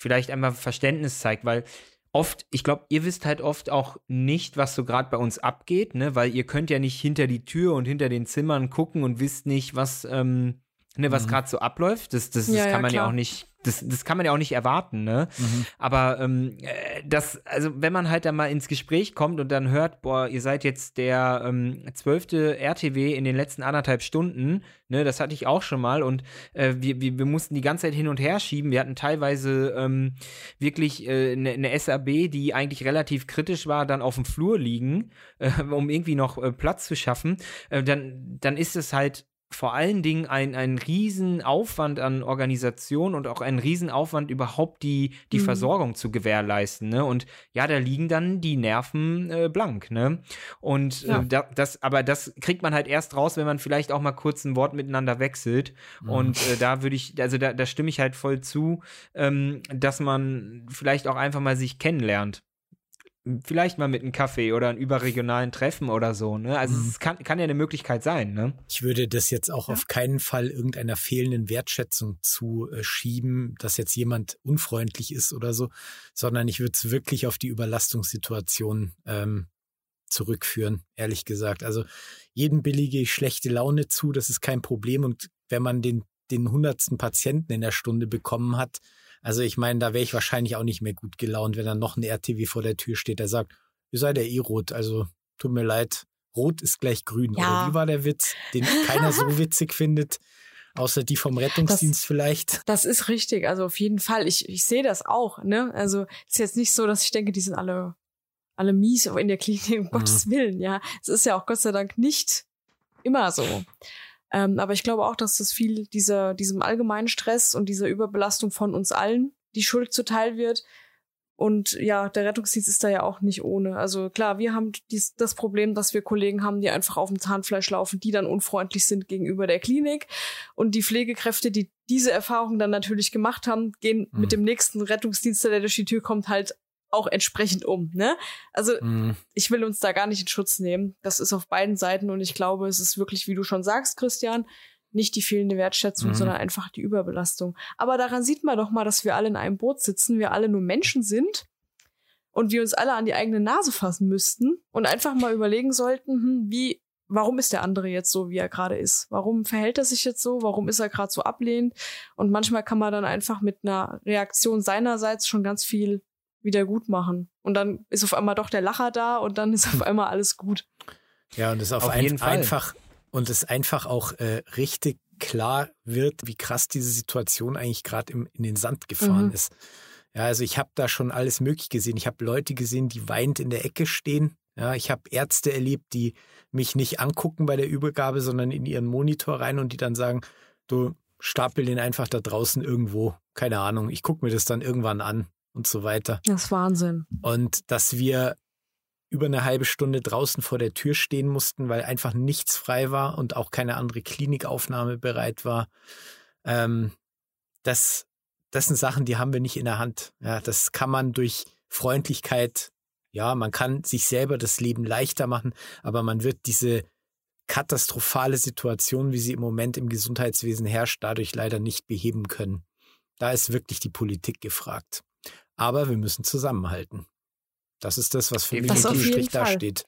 vielleicht einmal Verständnis zeigt, weil oft, ich glaube, ihr wisst halt oft auch nicht, was so gerade bei uns abgeht, ne? Weil ihr könnt ja nicht hinter die Tür und hinter den Zimmern gucken und wisst nicht, was, ähm, ne, was Mhm. gerade so abläuft. Das, das, das Ja, kann ja, man ja klar. auch nicht, das, das kann man ja auch nicht erwarten, ne? Mhm. Aber ähm, äh, das, also wenn man halt dann mal ins Gespräch kommt und dann hört, boah, ihr seid jetzt der ähm, zwölfte RTW in den letzten anderthalb Stunden, ne, das hatte ich auch schon mal und äh, wir, wir, wir mussten die ganze Zeit hin und her schieben. Wir hatten teilweise ähm, wirklich äh, eine, eine SAB, die eigentlich relativ kritisch war, dann auf dem Flur liegen, äh, um irgendwie noch äh, Platz zu schaffen. Äh, dann, dann ist es halt vor allen Dingen ein, ein Riesenaufwand an Organisation und auch ein Riesenaufwand überhaupt die, die Mhm. Versorgung zu gewährleisten. Ne? Und ja, da liegen dann die Nerven äh, blank. Ne? Und Ja. äh, da, das, aber das kriegt man halt erst raus, wenn man vielleicht auch mal kurz ein Wort miteinander wechselt. Mhm. Und äh, da würde ich, also da, da stimme ich halt voll zu, ähm, dass man vielleicht auch einfach mal sich kennenlernt. Vielleicht mal mit einem Kaffee oder einem überregionalen Treffen oder so, ne? Also Mhm. es kann, kann ja eine Möglichkeit sein, ne? Ich würde das jetzt auch Ja. auf keinen Fall irgendeiner fehlenden Wertschätzung zuschieben, dass jetzt jemand unfreundlich ist oder so, sondern ich würde es wirklich auf die Überlastungssituation ähm, zurückführen, ehrlich gesagt. Also jedem billige ich schlechte Laune zu, das ist kein Problem. Und wenn man den, den hundertsten Patienten in der Stunde bekommen hat, also ich meine, da wäre ich wahrscheinlich auch nicht mehr gut gelaunt, wenn dann noch ein RTW vor der Tür steht, der sagt, ihr seid ja eh rot, also tut mir leid, rot ist gleich grün. Ja. Oder wie war der Witz, den keiner so witzig findet, außer die vom Rettungsdienst vielleicht? Das ist richtig, also auf jeden Fall. Ich, ich sehe das auch, ne? Also ist jetzt nicht so, dass ich denke, die sind alle, alle mies in der Klinik, um Mhm. Gottes Willen, ja. Es ist ja auch Gott sei Dank nicht immer so. Ähm, aber ich glaube auch, dass das viel dieser, diesem allgemeinen Stress und dieser Überbelastung von uns allen die Schuld zuteil wird. Und ja, der Rettungsdienst ist da ja auch nicht ohne. Also klar, wir haben dies, das Problem, dass wir Kollegen haben, die einfach auf dem Zahnfleisch laufen, die dann unfreundlich sind gegenüber der Klinik. Und die Pflegekräfte, die diese Erfahrung dann natürlich gemacht haben, gehen Mhm. mit dem nächsten Rettungsdienst, der durch die Tür kommt, halt auch entsprechend um. Ne? Also Mhm. ich will uns da gar nicht in Schutz nehmen. Das ist auf beiden Seiten und ich glaube, es ist wirklich, wie du schon sagst, Christian, nicht die fehlende Wertschätzung, Mhm. sondern einfach die Überbelastung. Aber daran sieht man doch mal, dass wir alle in einem Boot sitzen, wir alle nur Menschen sind und wir uns alle an die eigene Nase fassen müssten und einfach mal überlegen sollten, hm, wie warum ist der andere jetzt so, wie er gerade ist? Warum verhält er sich jetzt so? Warum ist er gerade so ablehnend? Und manchmal kann man dann einfach mit einer Reaktion seinerseits schon ganz viel wieder gut machen. Und dann ist auf einmal doch der Lacher da und dann ist auf einmal alles gut. Ja, und es auf, auf ein, jeden Fall. einfach und es einfach auch äh, richtig klar wird, wie krass diese Situation eigentlich gerade in den Sand gefahren mhm. ist. Ja, also ich habe da schon alles möglich gesehen. Ich habe Leute gesehen, die weinend in der Ecke stehen. Ja, ich habe Ärzte erlebt, die mich nicht angucken bei der Übergabe, sondern in ihren Monitor rein und die dann sagen, du stapel den einfach da draußen irgendwo. Keine Ahnung, ich gucke mir das dann irgendwann an und so weiter. Das ist Wahnsinn. Und dass wir über eine halbe Stunde draußen vor der Tür stehen mussten, weil einfach nichts frei war und auch keine andere Klinikaufnahme bereit war. Ähm, das, das sind Sachen, die haben wir nicht in der Hand. Ja, das kann man durch Freundlichkeit, ja, man kann sich selber das Leben leichter machen, aber man wird diese katastrophale Situation, wie sie im Moment im Gesundheitswesen herrscht, dadurch leider nicht beheben können. Da ist wirklich die Politik gefragt. Aber wir müssen zusammenhalten. Das ist das, was für mich im Strich da steht.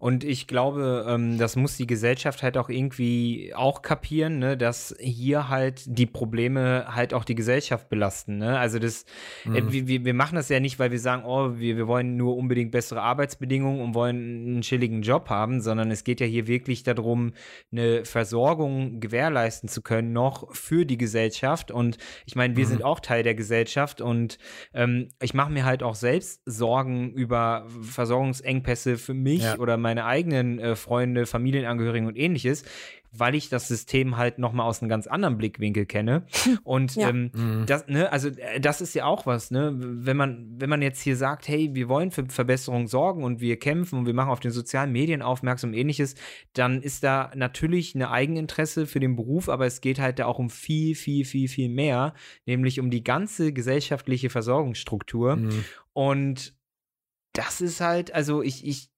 Und ich glaube, ähm, das muss die Gesellschaft halt auch irgendwie auch kapieren, ne, dass hier halt die Probleme halt auch die Gesellschaft belasten. Ne? Also das, äh, mhm. äh, wir, wir machen das ja nicht, weil wir sagen, oh, wir, wir wollen nur unbedingt bessere Arbeitsbedingungen und wollen einen chilligen Job haben, sondern es geht ja hier wirklich darum, eine Versorgung gewährleisten zu können, noch für die Gesellschaft. Und ich meine, wir mhm. sind auch Teil der Gesellschaft und ähm, ich mache mir halt auch selbst Sorgen über Versorgungsengpässe für mich ja. oder meine eigenen äh, Freunde, Familienangehörigen und ähnliches, weil ich das System halt nochmal aus einem ganz anderen Blickwinkel kenne. Und ja. ähm, mhm. das, ne, also äh, das ist ja auch was, ne? Wenn man, wenn man jetzt hier sagt, hey, wir wollen für Verbesserungen sorgen und wir kämpfen und wir machen auf den sozialen Medien aufmerksam und ähnliches, dann ist da natürlich eine Eigeninteresse für den Beruf, aber es geht halt da auch um viel, viel, viel, viel mehr, nämlich um die ganze gesellschaftliche Versorgungsstruktur. Mhm. Und das ist halt, also ich, ich,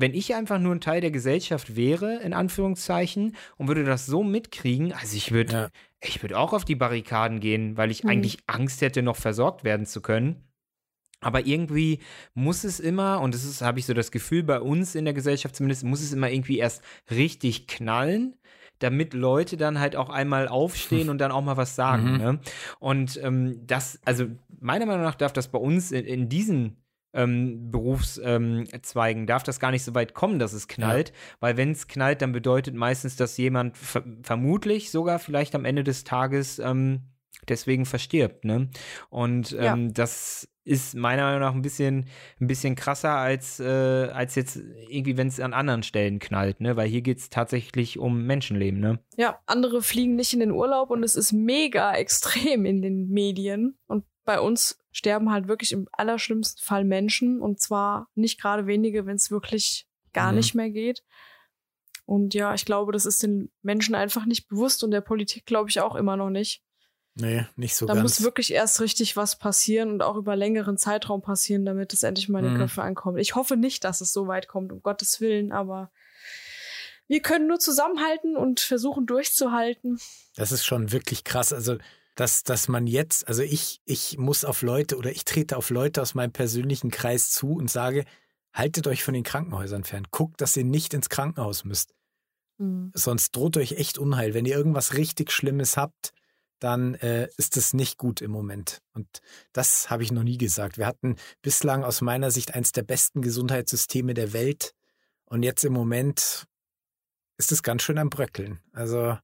wenn ich einfach nur ein Teil der Gesellschaft wäre, in Anführungszeichen, und würde das so mitkriegen, also ich würde, ja. ich würde auch auf die Barrikaden gehen, weil ich mhm. eigentlich Angst hätte, noch versorgt werden zu können. Aber irgendwie muss es immer, und das ist, habe ich so das Gefühl, bei uns in der Gesellschaft zumindest, muss es immer irgendwie erst richtig knallen, damit Leute dann halt auch einmal aufstehen und dann auch mal was sagen. Mhm. Ne? Und ähm, das, also meiner Meinung nach darf das bei uns in, in diesen ähm, Berufszweigen ähm, darf das gar nicht so weit kommen, dass es knallt, ja. weil wenn es knallt, dann bedeutet meistens, dass jemand ver vermutlich sogar vielleicht am Ende des Tages ähm, deswegen verstirbt, ne? Und ja. Ähm, das ist meiner Meinung nach ein bisschen, ein bisschen krasser als, äh, als jetzt irgendwie, wenn es an anderen Stellen knallt, ne? Weil hier geht es tatsächlich um Menschenleben, ne? Ja, andere fliegen nicht in den Urlaub und es ist mega extrem in den Medien. Und bei uns sterben halt wirklich im allerschlimmsten Fall Menschen und zwar nicht gerade wenige, wenn es wirklich gar mhm. nicht mehr geht. Und ja, ich glaube, das ist den Menschen einfach nicht bewusst und der Politik glaube ich auch immer noch nicht. Nee, nicht so da ganz. Da muss wirklich erst richtig was passieren und auch über längeren Zeitraum passieren, damit es endlich mal in die mhm. Köpfe ankommt. Ich hoffe nicht, dass es so weit kommt, um Gottes Willen, aber wir können nur zusammenhalten und versuchen durchzuhalten. Das ist schon wirklich krass. Also dass, dass man jetzt, also ich, ich muss auf Leute oder ich trete auf Leute aus meinem persönlichen Kreis zu und sage, haltet euch von den Krankenhäusern fern. Guckt, dass ihr nicht ins Krankenhaus müsst. Mhm. Sonst droht euch echt Unheil. Wenn ihr irgendwas richtig Schlimmes habt, dann äh, ist es nicht gut im Moment. Und das habe ich noch nie gesagt. Wir hatten bislang aus meiner Sicht eines der besten Gesundheitssysteme der Welt. Und jetzt im Moment ist es ganz schön am Bröckeln. Also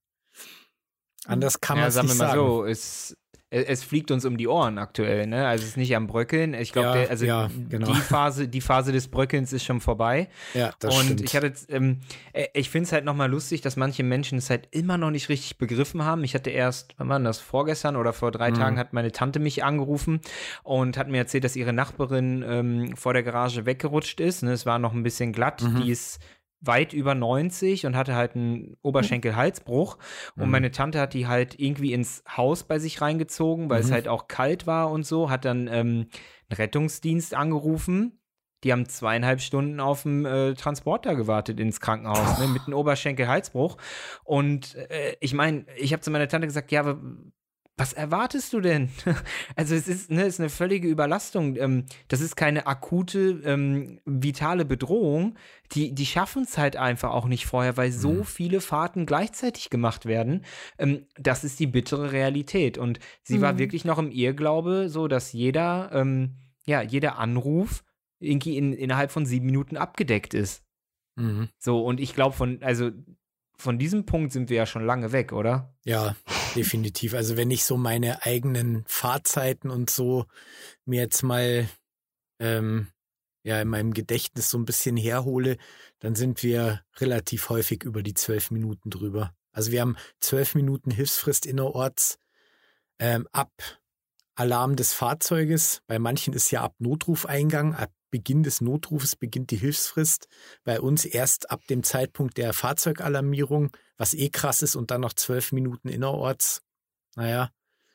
Anders kann man es nicht sagen. So, es, es fliegt uns um die Ohren aktuell, ne? Also es ist nicht am Bröckeln. Ich glaube, ja, also ja, genau. die Phase, die Phase des Bröckelns ist schon vorbei. Ja, das Und stimmt. ich hatte, ähm, äh, ich finde es halt nochmal lustig, dass manche Menschen es halt immer noch nicht richtig begriffen haben. Ich hatte erst, wann war das, vorgestern oder vor drei mhm. Tagen hat meine Tante mich angerufen und hat mir erzählt, dass ihre Nachbarin ähm, vor der Garage weggerutscht ist. Ne? Es war noch ein bisschen glatt. Mhm. Die ist weit über 90 und hatte halt einen Oberschenkelhalsbruch. Mhm. Und meine Tante hat die halt irgendwie ins Haus bei sich reingezogen, weil mhm. es halt auch kalt war und so, hat dann ähm, einen Rettungsdienst angerufen. Die haben zweieinhalb Stunden auf dem äh, Transporter gewartet ins Krankenhaus, ne, mit einem Oberschenkelhalsbruch. Und äh, ich meine, ich habe zu meiner Tante gesagt, ja, was erwartest du denn? Also es ist, ne, ist eine völlige Überlastung. Ähm, das ist keine akute, ähm, vitale Bedrohung. Die, die schaffen es halt einfach auch nicht vorher, weil so mhm. viele Fahrten gleichzeitig gemacht werden. Ähm, das ist die bittere Realität. Und sie mhm. war wirklich noch im Irrglaube, so dass jeder, ähm, ja, jeder Anruf irgendwie in, innerhalb von sieben Minuten abgedeckt ist. Mhm. So, und ich glaube von, also von diesem Punkt sind wir ja schon lange weg, oder? Ja, definitiv. Also wenn ich so meine eigenen Fahrzeiten und so mir jetzt mal ähm, ja in meinem Gedächtnis so ein bisschen herhole, dann sind wir relativ häufig über die zwölf Minuten drüber. Also wir haben zwölf Minuten Hilfsfrist innerorts ähm, ab Alarm des Fahrzeuges. Bei manchen ist ja ab Notrufeingang, ab Beginn des Notrufes beginnt die Hilfsfrist. Bei uns erst ab dem Zeitpunkt der Fahrzeugalarmierung, was eh krass ist, und dann noch zwölf Minuten innerorts. Naja,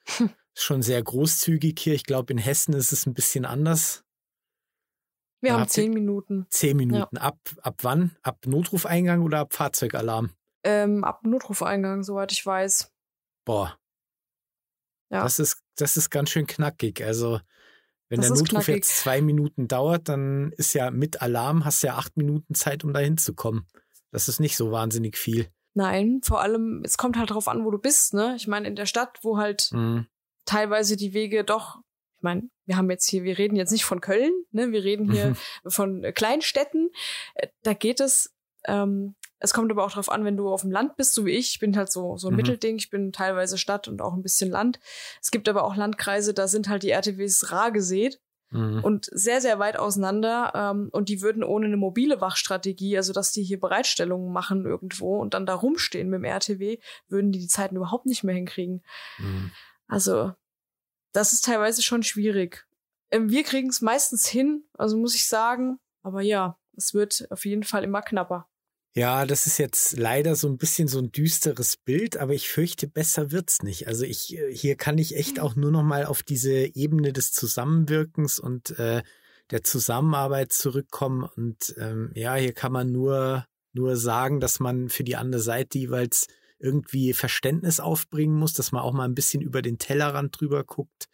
schon sehr großzügig hier. Ich glaube, in Hessen ist es ein bisschen anders. Wir da haben zehn Minuten. Zehn Minuten. Ja. Ab, ab wann? Ab Notrufeingang oder ab Fahrzeugalarm? Ähm, ab Notrufeingang, soweit ich weiß. Boah. Ja. Das ist, das ist ganz schön knackig. Also, wenn das der Notruf knackig. jetzt zwei Minuten dauert, dann ist ja mit Alarm, hast ja acht Minuten Zeit, um da hinzukommen. Das ist nicht so wahnsinnig viel. Nein, vor allem, es kommt halt darauf an, wo du bist, ne? Ich meine, in der Stadt, wo halt mhm. teilweise die Wege doch, ich meine, wir haben jetzt hier, wir reden jetzt nicht von Köln, ne? Wir reden hier von äh, Kleinstädten. Äh, da geht es ähm, es kommt aber auch darauf an, wenn du auf dem Land bist, so wie ich. Ich bin halt so, so ein mhm. Mittelding. Ich bin teilweise Stadt und auch ein bisschen Land. Es gibt aber auch Landkreise, da sind halt die RTWs rar gesät mhm. und sehr, sehr weit auseinander. Ähm, und die würden ohne eine mobile Wachstrategie, also dass die hier Bereitstellungen machen irgendwo und dann da rumstehen mit dem RTW, würden die die Zeiten überhaupt nicht mehr hinkriegen. Mhm. Also, das ist teilweise schon schwierig. Ähm, wir kriegen es meistens hin, also muss ich sagen. Aber ja, es wird auf jeden Fall immer knapper. Ja, das ist jetzt leider so ein bisschen so ein düsteres Bild, aber ich fürchte, besser wird's nicht. Also ich, äh, hier kann ich echt auch nur noch mal auf diese Ebene des Zusammenwirkens und äh, der Zusammenarbeit zurückkommen. Und ähm, ja, hier kann man nur, nur sagen, dass man für die andere Seite jeweils irgendwie Verständnis aufbringen muss, dass man auch mal ein bisschen über den Tellerrand drüber guckt.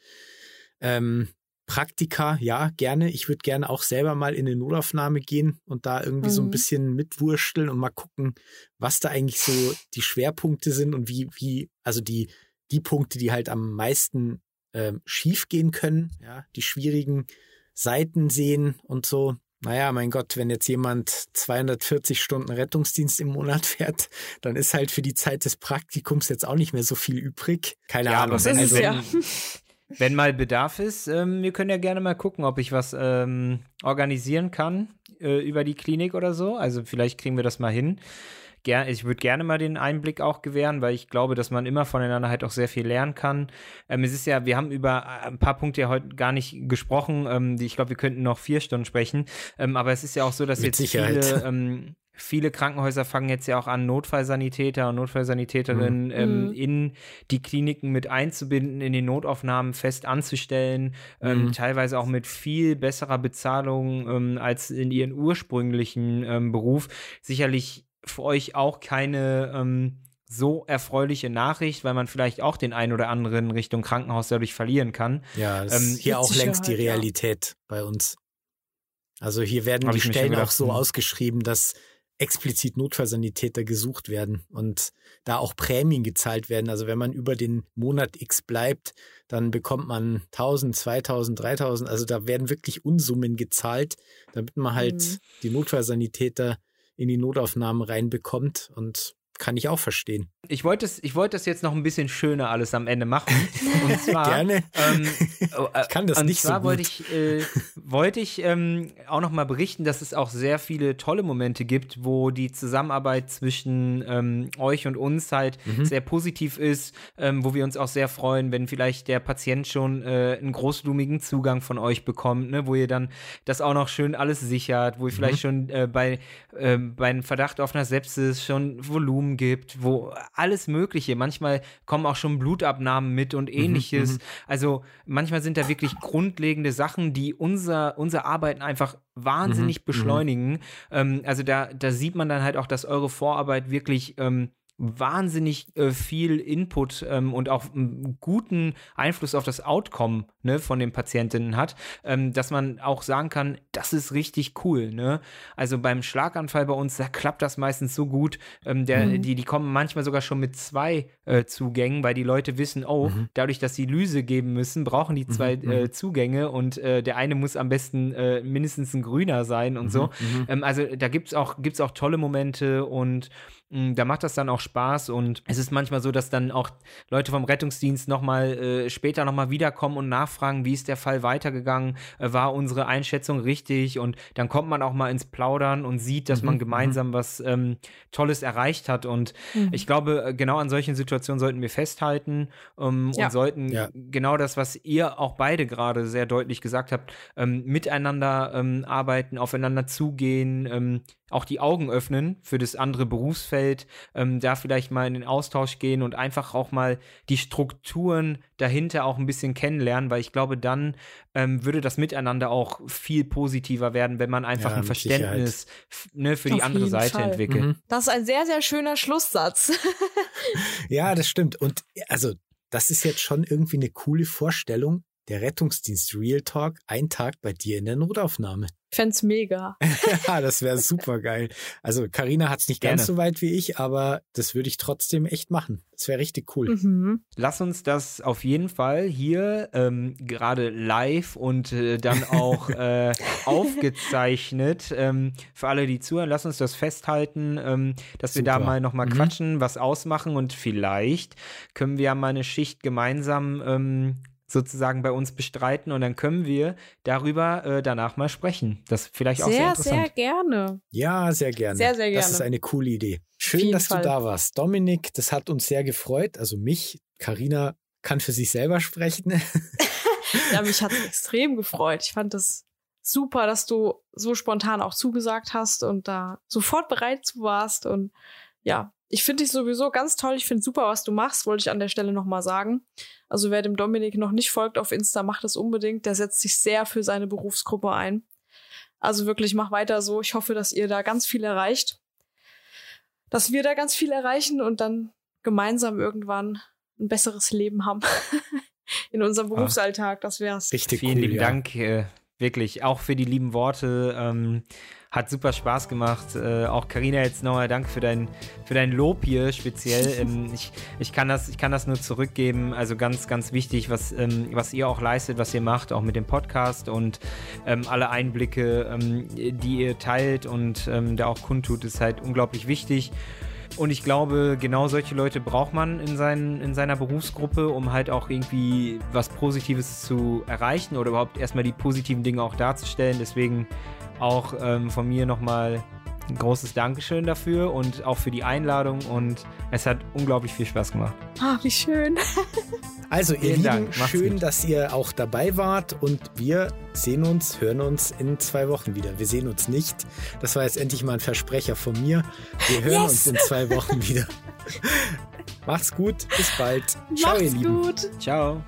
Ähm, Praktika, ja, gerne. Ich würde gerne auch selber mal in eine Notaufnahme gehen und da irgendwie mhm. so ein mhm. bisschen mitwursteln und mal gucken, was da eigentlich so die Schwerpunkte sind und wie, wie, also die, die Punkte, die halt am meisten ähm, schief gehen können, ja, die schwierigen Seiten sehen und so. Naja, mein Gott, wenn jetzt jemand 240 Stunden Rettungsdienst im Monat fährt, dann ist halt für die Zeit des Praktikums jetzt auch nicht mehr so viel übrig. Keine ja, Ahnung. Aber wenn, also, ja. Wenn mal Bedarf ist, ähm, wir können ja gerne mal gucken, ob ich was ähm, organisieren kann äh, über die Klinik oder so. Also vielleicht kriegen wir das mal hin. Ger ich würde gerne mal den Einblick auch gewähren, weil ich glaube, dass man immer voneinander halt auch sehr viel lernen kann. Ähm, es ist ja, wir haben über äh, ein paar Punkte ja heute gar nicht gesprochen. Ähm, ich glaube, wir könnten noch vier Stunden sprechen. Ähm, aber es ist ja auch so, dass Mit jetzt Sicherheit. viele ähm, viele Krankenhäuser fangen jetzt ja auch an, Notfallsanitäter und Notfallsanitäterinnen mhm. ähm, mhm. in die Kliniken mit einzubinden, in den Notaufnahmen fest anzustellen, ähm, mhm. teilweise auch mit viel besserer Bezahlung ähm, als in ihren ursprünglichen ähm, Beruf. Sicherlich für euch auch keine ähm, so erfreuliche Nachricht, weil man vielleicht auch den einen oder anderen Richtung Krankenhaus dadurch verlieren kann. Ja, das ähm, ist hier auch längst die Realität ja. bei uns. Also hier werden Hab die Stellen auch so hm. ausgeschrieben, dass explizit Notfallsanitäter gesucht werden und da auch Prämien gezahlt werden. Also wenn man über den Monat X bleibt, dann bekommt man 1000, 2000, 3000. Also da werden wirklich Unsummen gezahlt, damit man halt mhm. die Notfallsanitäter in die Notaufnahmen reinbekommt und kann ich auch verstehen. Ich wollte es, ich wollte das jetzt noch ein bisschen schöner alles am Ende machen. Und zwar, Gerne. Ähm, äh, ich kann das nicht so gut. wollte ich, äh, wollte ich ähm, auch noch mal berichten, dass es auch sehr viele tolle Momente gibt, wo die Zusammenarbeit zwischen ähm, euch und uns halt mhm. sehr positiv ist, ähm, wo wir uns auch sehr freuen, wenn vielleicht der Patient schon äh, einen großblumigen Zugang von euch bekommt, ne, wo ihr dann das auch noch schön alles sichert, wo ihr mhm. vielleicht schon äh, bei, äh, bei einem Verdacht auf einer Sepsis schon Volumen gibt, wo alles Mögliche. Manchmal kommen auch schon Blutabnahmen mit und mhm, ähnliches. Mhm, also manchmal sind da wirklich grundlegende Sachen, die unser, unser Arbeiten einfach wahnsinnig mhm, mhm, beschleunigen. Ähm, also da, da sieht man dann halt auch, dass eure Vorarbeit wirklich ähm, wahnsinnig äh, viel Input ähm, und auch einen guten Einfluss auf das Outcome ne, von den Patientinnen hat, ähm, dass man auch sagen kann, das ist richtig cool. Ne? Also beim Schlaganfall bei uns, da klappt das meistens so gut. Ähm, der, mhm. die, die kommen manchmal sogar schon mit zwei äh, Zugängen, weil die Leute wissen, oh, mhm. dadurch, dass sie Lyse geben müssen, brauchen die zwei mhm. äh, mhm. Zugänge und äh, der eine muss am besten äh, mindestens ein grüner sein und mhm. so. Mhm. Ähm, also da gibt es auch, gibt's auch tolle Momente und hm, da macht das dann auch Spaß und es ist manchmal so, dass dann auch Leute vom Rettungsdienst nochmal äh, später nochmal wiederkommen und nachfragen, wie ist der Fall weitergegangen, äh, war unsere Einschätzung richtig und dann kommt man auch mal ins Plaudern und sieht, dass mhm, man mhm. gemeinsam was ähm, Tolles erreicht hat und mhm. ich glaube, äh, genau an solchen Situationen sollten wir festhalten ähm, ja. und sollten ja. genau das, was ihr auch beide gerade sehr deutlich gesagt habt, ähm, miteinander ähm, arbeiten, aufeinander zugehen, ähm, auch die Augen öffnen für das andere Berufsfeld, ähm, da vielleicht mal in den Austausch gehen und einfach auch mal die Strukturen dahinter auch ein bisschen kennenlernen, weil ich glaube, dann ähm, würde das Miteinander auch viel positiver werden, wenn man einfach ja, ein Verständnis ne, für Auf die andere Seite Fall. entwickelt. Mhm. Das ist ein sehr, sehr schöner Schlusssatz. ja, das stimmt. Und also, das ist jetzt schon irgendwie eine coole Vorstellung. Der Rettungsdienst Real Talk, ein Tag bei dir in der Notaufnahme. Fänd's mega. ja, das wäre super geil. Also Karina hat's nicht Gerne. ganz so weit wie ich, aber das würde ich trotzdem echt machen. Das wäre richtig cool. Mhm. Lass uns das auf jeden Fall hier ähm, gerade live und äh, dann auch äh, aufgezeichnet ähm, für alle, die zuhören. Lass uns das festhalten, ähm, dass super. wir da mal nochmal mhm. quatschen, was ausmachen und vielleicht können wir ja mal eine Schicht gemeinsam ähm, sozusagen bei uns bestreiten und dann können wir darüber äh, danach mal sprechen. Das vielleicht auch sehr, sehr interessant. Sehr gerne. Ja, sehr gerne. Sehr, sehr gerne. Das ist eine coole Idee. Schön, dass Fall. du da warst. Dominik, das hat uns sehr gefreut. Also mich, Karina kann für sich selber sprechen. ja, mich hat es extrem gefreut. Ich fand das super, dass du so spontan auch zugesagt hast und da sofort bereit zu warst und ja, ich finde dich sowieso ganz toll. Ich finde super, was du machst, wollte ich an der Stelle nochmal sagen. Also wer dem Dominik noch nicht folgt auf Insta, macht das unbedingt. Der setzt sich sehr für seine Berufsgruppe ein. Also wirklich, mach weiter so. Ich hoffe, dass ihr da ganz viel erreicht. Dass wir da ganz viel erreichen und dann gemeinsam irgendwann ein besseres Leben haben. In unserem Berufsalltag, das wär's. Richtig Vielen cool, lieben ja. Dank, äh, wirklich, auch für die lieben Worte. Ähm, hat super Spaß gemacht. Äh, auch Karina jetzt nochmal Dank für dein, für dein Lob hier speziell. Ähm, ich, ich, kann das, ich kann das nur zurückgeben. Also ganz, ganz wichtig, was, ähm, was ihr auch leistet, was ihr macht, auch mit dem Podcast und ähm, alle Einblicke, ähm, die ihr teilt und ähm, da auch kundtut, ist halt unglaublich wichtig. Und ich glaube, genau solche Leute braucht man in, seinen, in seiner Berufsgruppe, um halt auch irgendwie was Positives zu erreichen oder überhaupt erstmal die positiven Dinge auch darzustellen. Deswegen auch ähm, von mir nochmal ein großes Dankeschön dafür und auch für die Einladung und es hat unglaublich viel Spaß gemacht. Ah, wie schön. Also ihr Vielen Lieben, schön, gut. dass ihr auch dabei wart und wir sehen uns, hören uns in zwei Wochen wieder. Wir sehen uns nicht. Das war jetzt endlich mal ein Versprecher von mir. Wir hören yes. uns in zwei Wochen wieder. Macht's gut, bis bald. Ciao, Macht's ihr Lieben. Gut. Ciao.